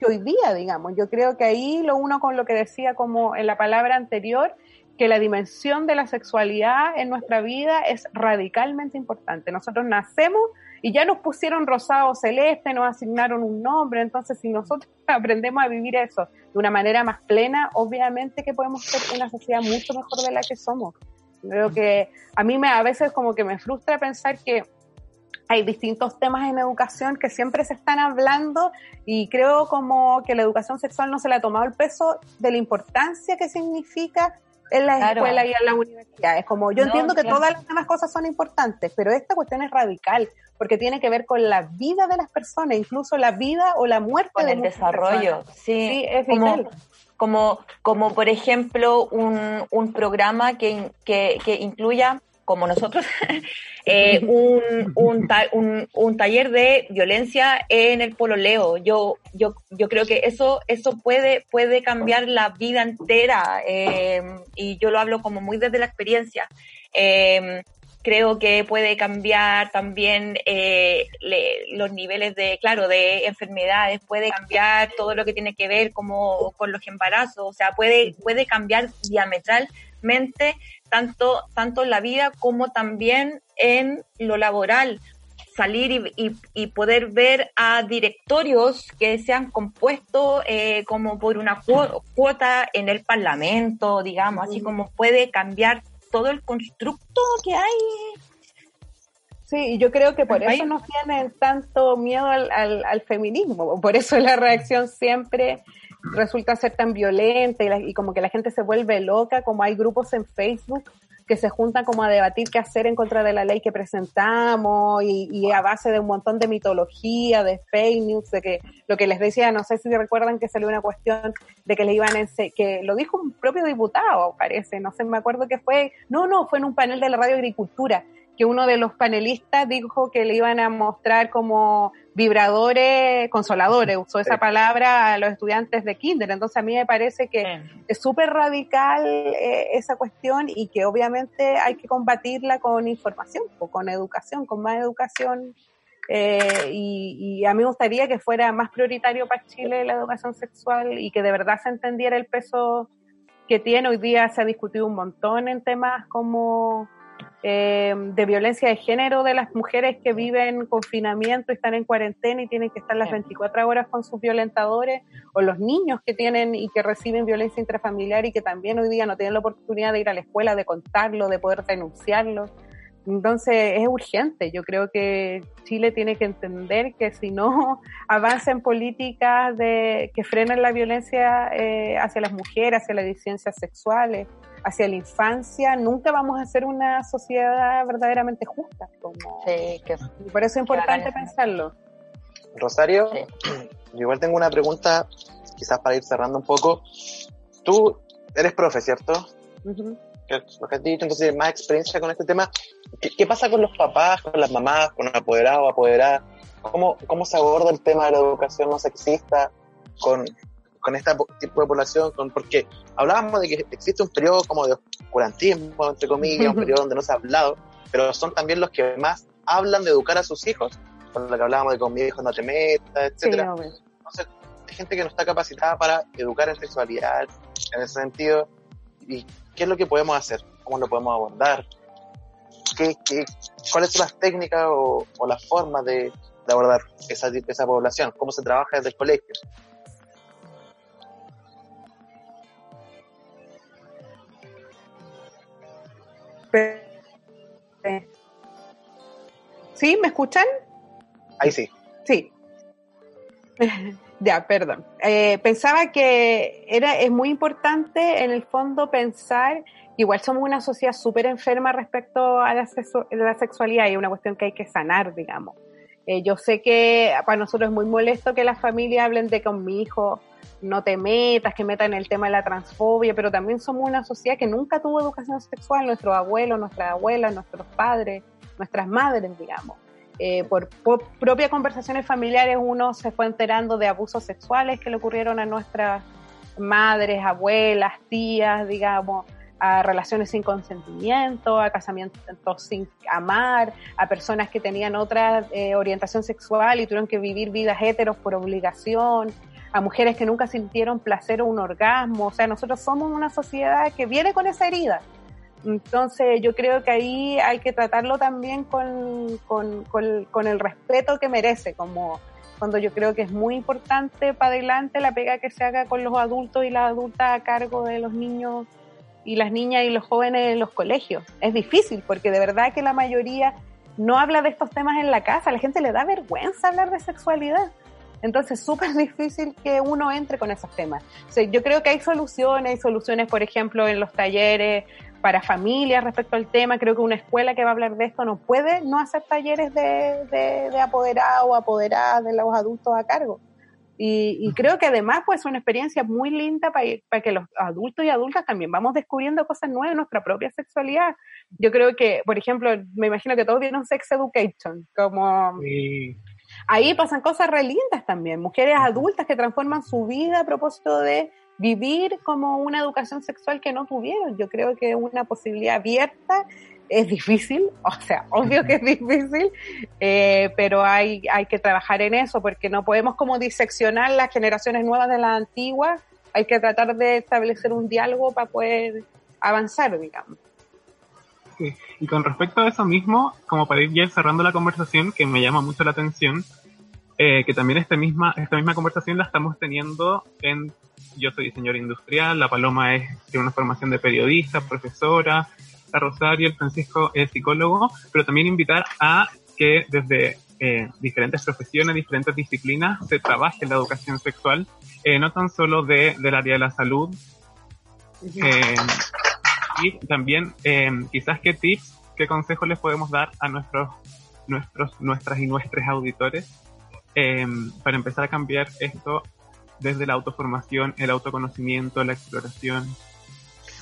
que hoy día, digamos. Yo creo que ahí lo uno con lo que decía como en la palabra anterior, que la dimensión de la sexualidad en nuestra vida es radicalmente importante. Nosotros nacemos y ya nos pusieron rosado celeste, nos asignaron un nombre, entonces si nosotros (laughs) aprendemos a vivir eso de una manera más plena, obviamente que podemos ser una sociedad mucho mejor de la que somos. Creo que a mí me a veces como que me frustra pensar que hay distintos temas en educación que siempre se están hablando y creo como que la educación sexual no se le ha tomado el peso de la importancia que significa en la claro. escuela y en las universidades. Como yo no, entiendo que todas las demás cosas son importantes, pero esta cuestión es radical porque tiene que ver con la vida de las personas, incluso la vida o la muerte con de el desarrollo. Sí, sí, es vital. Como, como, como por ejemplo un, un programa que, que, que incluya como nosotros, (laughs) eh, un, un, un, taller de violencia en el pololeo. Yo, yo, yo creo que eso, eso puede, puede cambiar la vida entera eh, y yo lo hablo como muy desde la experiencia. Eh, creo que puede cambiar también eh, los niveles de, claro, de enfermedades, puede cambiar todo lo que tiene que ver como con los embarazos, o sea, puede, puede cambiar diametralmente tanto, tanto en la vida como también en lo laboral. Salir y, y, y poder ver a directorios que se han compuesto eh, como por una cuota en el Parlamento, digamos, así como puede cambiar todo el constructo que hay. Sí, yo creo que por eso no tienen tanto miedo al, al, al, feminismo, por eso la reacción siempre resulta ser tan violenta y, la, y, como que la gente se vuelve loca, como hay grupos en Facebook que se juntan como a debatir qué hacer en contra de la ley que presentamos y, a base de un montón de mitología, de fake news, de que lo que les decía, no sé si recuerdan que salió una cuestión de que le iban a que lo dijo un propio diputado, parece, no sé, me acuerdo que fue, no, no, fue en un panel de la radio agricultura, que uno de los panelistas dijo que le iban a mostrar como vibradores consoladores, usó esa palabra a los estudiantes de kinder. Entonces a mí me parece que es súper radical eh, esa cuestión y que obviamente hay que combatirla con información, o con educación, con más educación. Eh, y, y, a mí me gustaría que fuera más prioritario para Chile la educación sexual y que de verdad se entendiera el peso que tiene. Hoy día se ha discutido un montón en temas como eh, de violencia de género de las mujeres que viven confinamiento, están en cuarentena y tienen que estar las 24 horas con sus violentadores, o los niños que tienen y que reciben violencia intrafamiliar y que también hoy día no tienen la oportunidad de ir a la escuela, de contarlo, de poder denunciarlo. Entonces es urgente. Yo creo que Chile tiene que entender que si no (laughs) avanza en políticas de que frenen la violencia eh, hacia las mujeres, hacia las disidencias sexuales, hacia la infancia, nunca vamos a ser una sociedad verdaderamente justa. Como... Sí, que, y por eso es importante pensarlo. Rosario, (clears throat) yo igual tengo una pregunta, quizás para ir cerrando un poco. Tú eres profe, ¿cierto? Lo que has dicho, entonces más experiencia con este tema. ¿Qué, pasa con los papás, con las mamás, con apoderados, apoderadas? ¿Cómo, ¿Cómo se aborda el tema de la educación no sexista con, con este tipo de población? Con, porque hablábamos de que existe un periodo como de oscurantismo, entre comillas, un (laughs) periodo donde no se ha hablado, pero son también los que más hablan de educar a sus hijos, con lo que hablábamos de con mi hijo no te metas, etcétera. Entonces, hay gente que no está capacitada para educar en sexualidad, en ese sentido, y qué es lo que podemos hacer, cómo lo podemos abordar, ¿Qué, qué, cuáles son las técnicas o, las formas de, abordar esa, esa población, cómo se trabaja desde el colegio. ¿Sí? ¿Me escuchan? Ahí sí. Sí. (laughs) ya, perdón. Eh, pensaba que era, es muy importante en el fondo pensar, igual somos una sociedad súper enferma respecto a la, la, sexualidad y es una cuestión que hay que sanar, digamos. Eh, yo sé que para nosotros es muy molesto que las familias hablen de con mi hijo no te metas, que metan el tema de la transfobia, pero también somos una sociedad que nunca tuvo educación sexual, nuestros abuelos, nuestras abuelas, nuestros padres, nuestras madres, digamos. Eh, por, propias conversaciones familiares uno se fue enterando de abusos sexuales que le ocurrieron a nuestras madres, abuelas, tías, digamos, a relaciones sin consentimiento, a casamientos sin amar, a personas que tenían otra eh, orientación sexual y tuvieron que vivir vidas heteros por obligación, a mujeres que nunca sintieron placer o un orgasmo. O sea, nosotros somos una sociedad que viene con esa herida entonces yo creo que ahí hay que tratarlo también con, con, el respeto que merece, como cuando yo creo que es muy importante para adelante la pega que se haga con los adultos y las adultas a cargo de los niños y las niñas y los jóvenes en los colegios. Es difícil porque de verdad que la mayoría no habla de estos temas en la casa, a la gente le da vergüenza hablar de sexualidad. Entonces es súper (laughs) difícil que uno entre con esos temas. yo creo que hay soluciones, hay soluciones, por ejemplo, en los talleres para familias respecto al tema. Creo que una escuela que va a hablar de esto no puede no hacer talleres de, de, de apoderado o apoderadas de los adultos a cargo. Y, creo que además pues es una experiencia muy linda para, para que los adultos y adultas también vamos descubriendo cosas nuevas en nuestra propia sexualidad. Yo creo que, por ejemplo, me imagino que todos vieron Sex Education, como... Ahí pasan cosas re lindas también, mujeres adultas que transforman su vida a propósito de vivir como una educación sexual que no tuvieron. Yo creo que una posibilidad abierta es difícil, (laughs) o sea, obvio que es difícil, eh, pero hay, hay que trabajar en eso porque no podemos como diseccionar las generaciones nuevas de las antiguas, hay que tratar de establecer un diálogo para poder avanzar, digamos. Sí. Y con respecto a eso mismo, como para ir ya cerrando la conversación, que me llama mucho la atención, eh, que también esta misma, esta misma conversación la estamos teniendo en yo soy diseñador industrial, la Paloma es, tiene una formación de periodista, profesora, la Rosario, el Francisco es psicólogo, pero también invitar a que desde eh, diferentes profesiones, diferentes disciplinas, se trabaje la educación sexual, eh, no tan solo de, del área de la salud, eh, y también quizás qué tips, qué consejos les podemos dar a nuestros, nuestros, nuestras y nuestros auditores para empezar a cambiar esto desde la autoformación, el autoconocimiento, la exploración.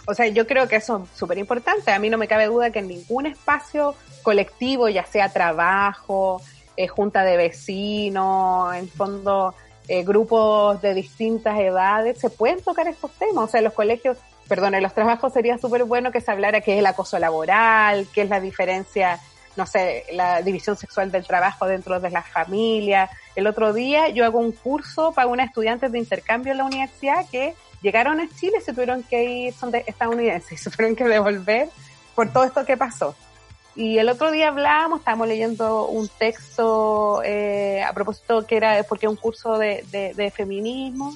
O sea, yo creo que eso es súper importante. A mí no me cabe duda que en ningún espacio colectivo, ya sea trabajo, eh, junta de vecinos, en fondo eh, grupos de distintas edades, se pueden tocar estos temas. O sea, los colegios, perdón, en los trabajos sería súper bueno que se hablara qué es el acoso laboral, qué es la diferencia no sé, la división sexual del trabajo dentro de las familias. El otro día yo hago un curso para unas estudiantes de intercambio en la universidad que llegaron a Chile se tuvieron que ir, son de estadounidenses, (laughs) se tuvieron que devolver por todo esto que pasó. Y el otro día hablábamos, estábamos leyendo un texto eh, a propósito que era porque un curso de, de, feminismo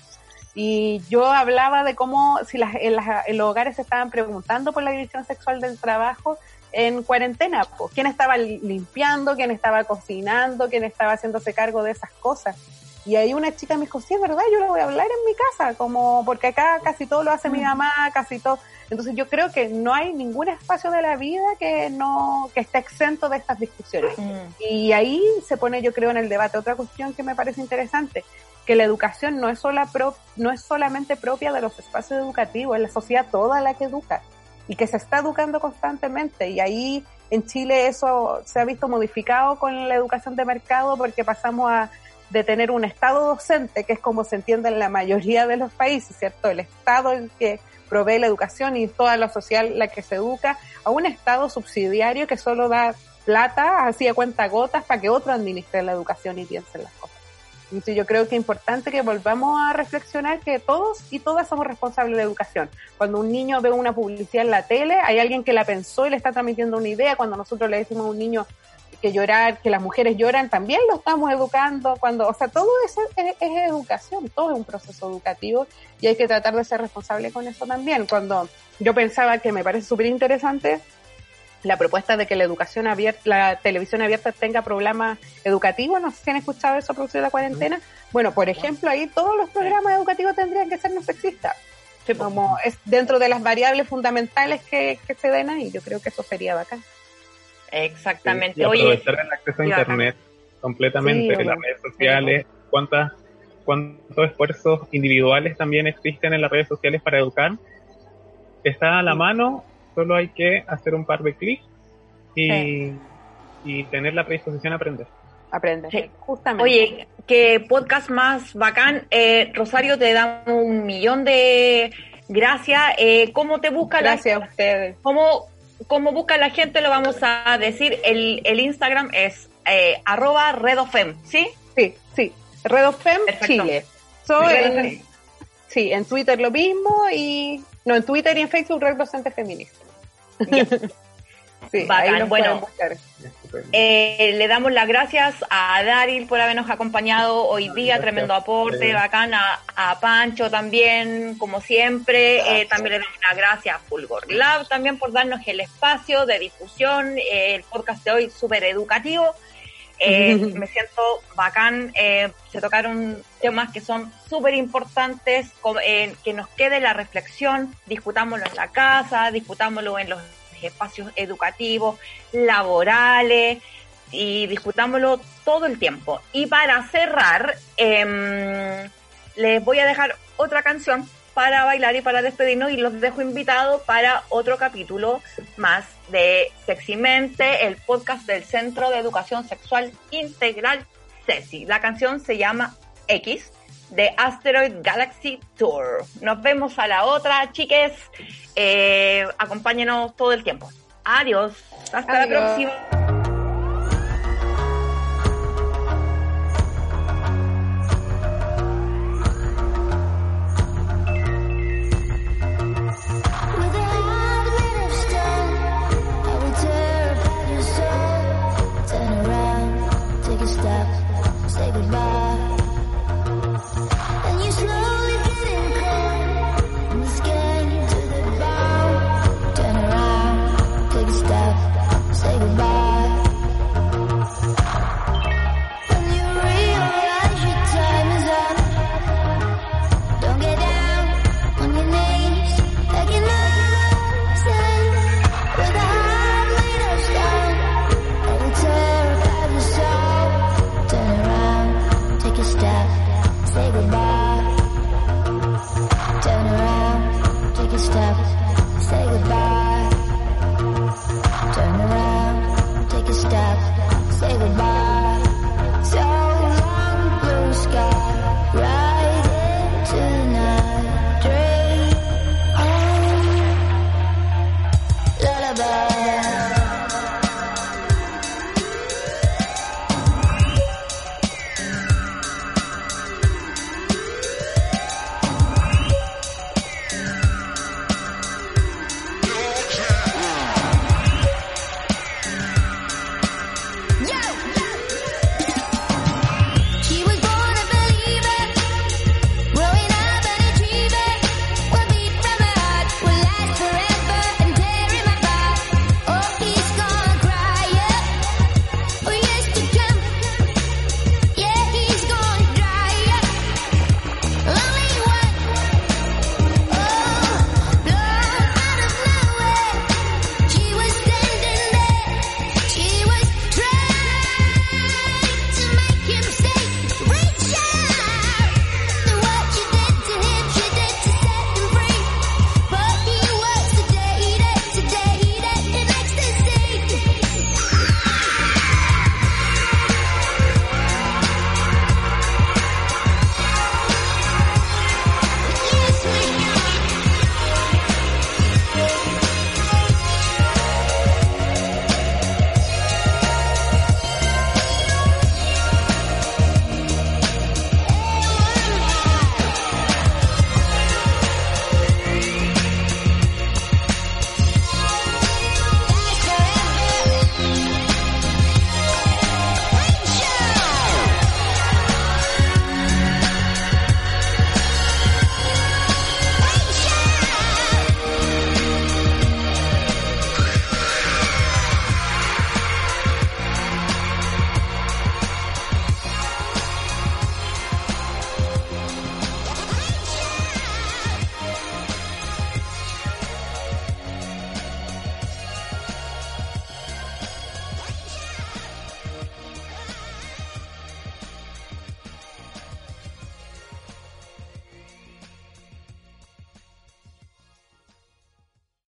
y yo hablaba de cómo si las, en, en, los hogares se estaban preguntando por la división sexual del trabajo en cuarentena, pues, quién estaba limpiando, quién estaba cocinando, quién estaba haciéndose cargo de esas cosas. Y ahí una chica me dijo, sí, es verdad, yo lo voy a hablar en mi casa, como porque acá casi todo lo hace mi mm. mamá, casi todo. Entonces yo creo que no hay ningún espacio de la vida que no que esté exento de estas discusiones. Mm. Y ahí se pone, yo creo, en el debate otra cuestión que me parece interesante, que la educación no es sola pro, no es solamente propia de los espacios educativos, es la sociedad toda la que educa y que se está educando constantemente y ahí en Chile eso se ha visto modificado con la educación de mercado porque pasamos a de tener un Estado docente, que es como se entiende en la mayoría de los países, ¿cierto? El Estado el que provee la educación y toda la social la que se educa, a un Estado subsidiario que solo da plata, así a cuenta gotas, para que otro administre la educación y piense las cosas. Entonces yo creo que es importante que volvamos a reflexionar que todos y todas somos responsables de educación. Cuando un niño ve una publicidad en la tele, hay alguien que la pensó y le está transmitiendo una idea. Cuando nosotros le decimos a un niño, que llorar, que las mujeres lloran, también lo estamos educando, cuando, o sea, todo eso es, educación, todo es un proceso educativo y hay que tratar de ser responsable con eso también. Cuando yo pensaba que me parece súper interesante la propuesta de que la educación abierta, la televisión abierta tenga programas educativos, no sé si han escuchado eso a de la cuarentena. Bueno, por ejemplo, ahí todos los programas educativos tendrían que ser no sexistas. Como es dentro de las variables fundamentales que, que se den ahí, yo creo que eso sería bacán. Exactamente. y aprovechar el acceso a Internet completamente, las redes sociales, cuántas cuántos esfuerzos individuales también existen en las redes sociales para educar. Está a la mano, solo hay que hacer un par de clics y, y tener la predisposición a aprender. Aprender, justamente. Oye, qué podcast más bacán. Eh, Rosario, te da un millón de gracias. Eh, ¿Cómo te busca Gracias a ustedes. ¿Cómo, como busca la gente, lo vamos a decir. El, el Instagram es eh, arroba redofem, ¿sí? Sí, sí. Redofem Chile. en, sí, en Twitter lo mismo y... No, en Twitter y en Facebook Red Docente Feminista. (laughs) Sí, bueno, eh, le damos las gracias a Daril por habernos acompañado hoy día, tremendo aporte, bacán, a, Pancho también, como siempre, eh, también le damos las gracias a Fulgor Lab también por darnos el espacio de difusión, eh, el podcast de hoy súper educativo. (laughs) me siento bacán, se tocaron temas que son súper importantes, que nos quede la reflexión, discutámoslo en la casa, discutámoslo en los espacios educativos, laborales, y discutámoslo todo el tiempo. Y para cerrar, em, les voy a dejar otra canción para bailar y para despedirnos y los dejo invitados para otro capítulo más de Seximente, el podcast del Centro de Educación Sexual Integral CESI. La canción se llama X de Asteroid Galaxy Tour. Nos vemos a la otra, chiques. Eh, acompáñenos todo el tiempo. Adiós. Hasta la próxima.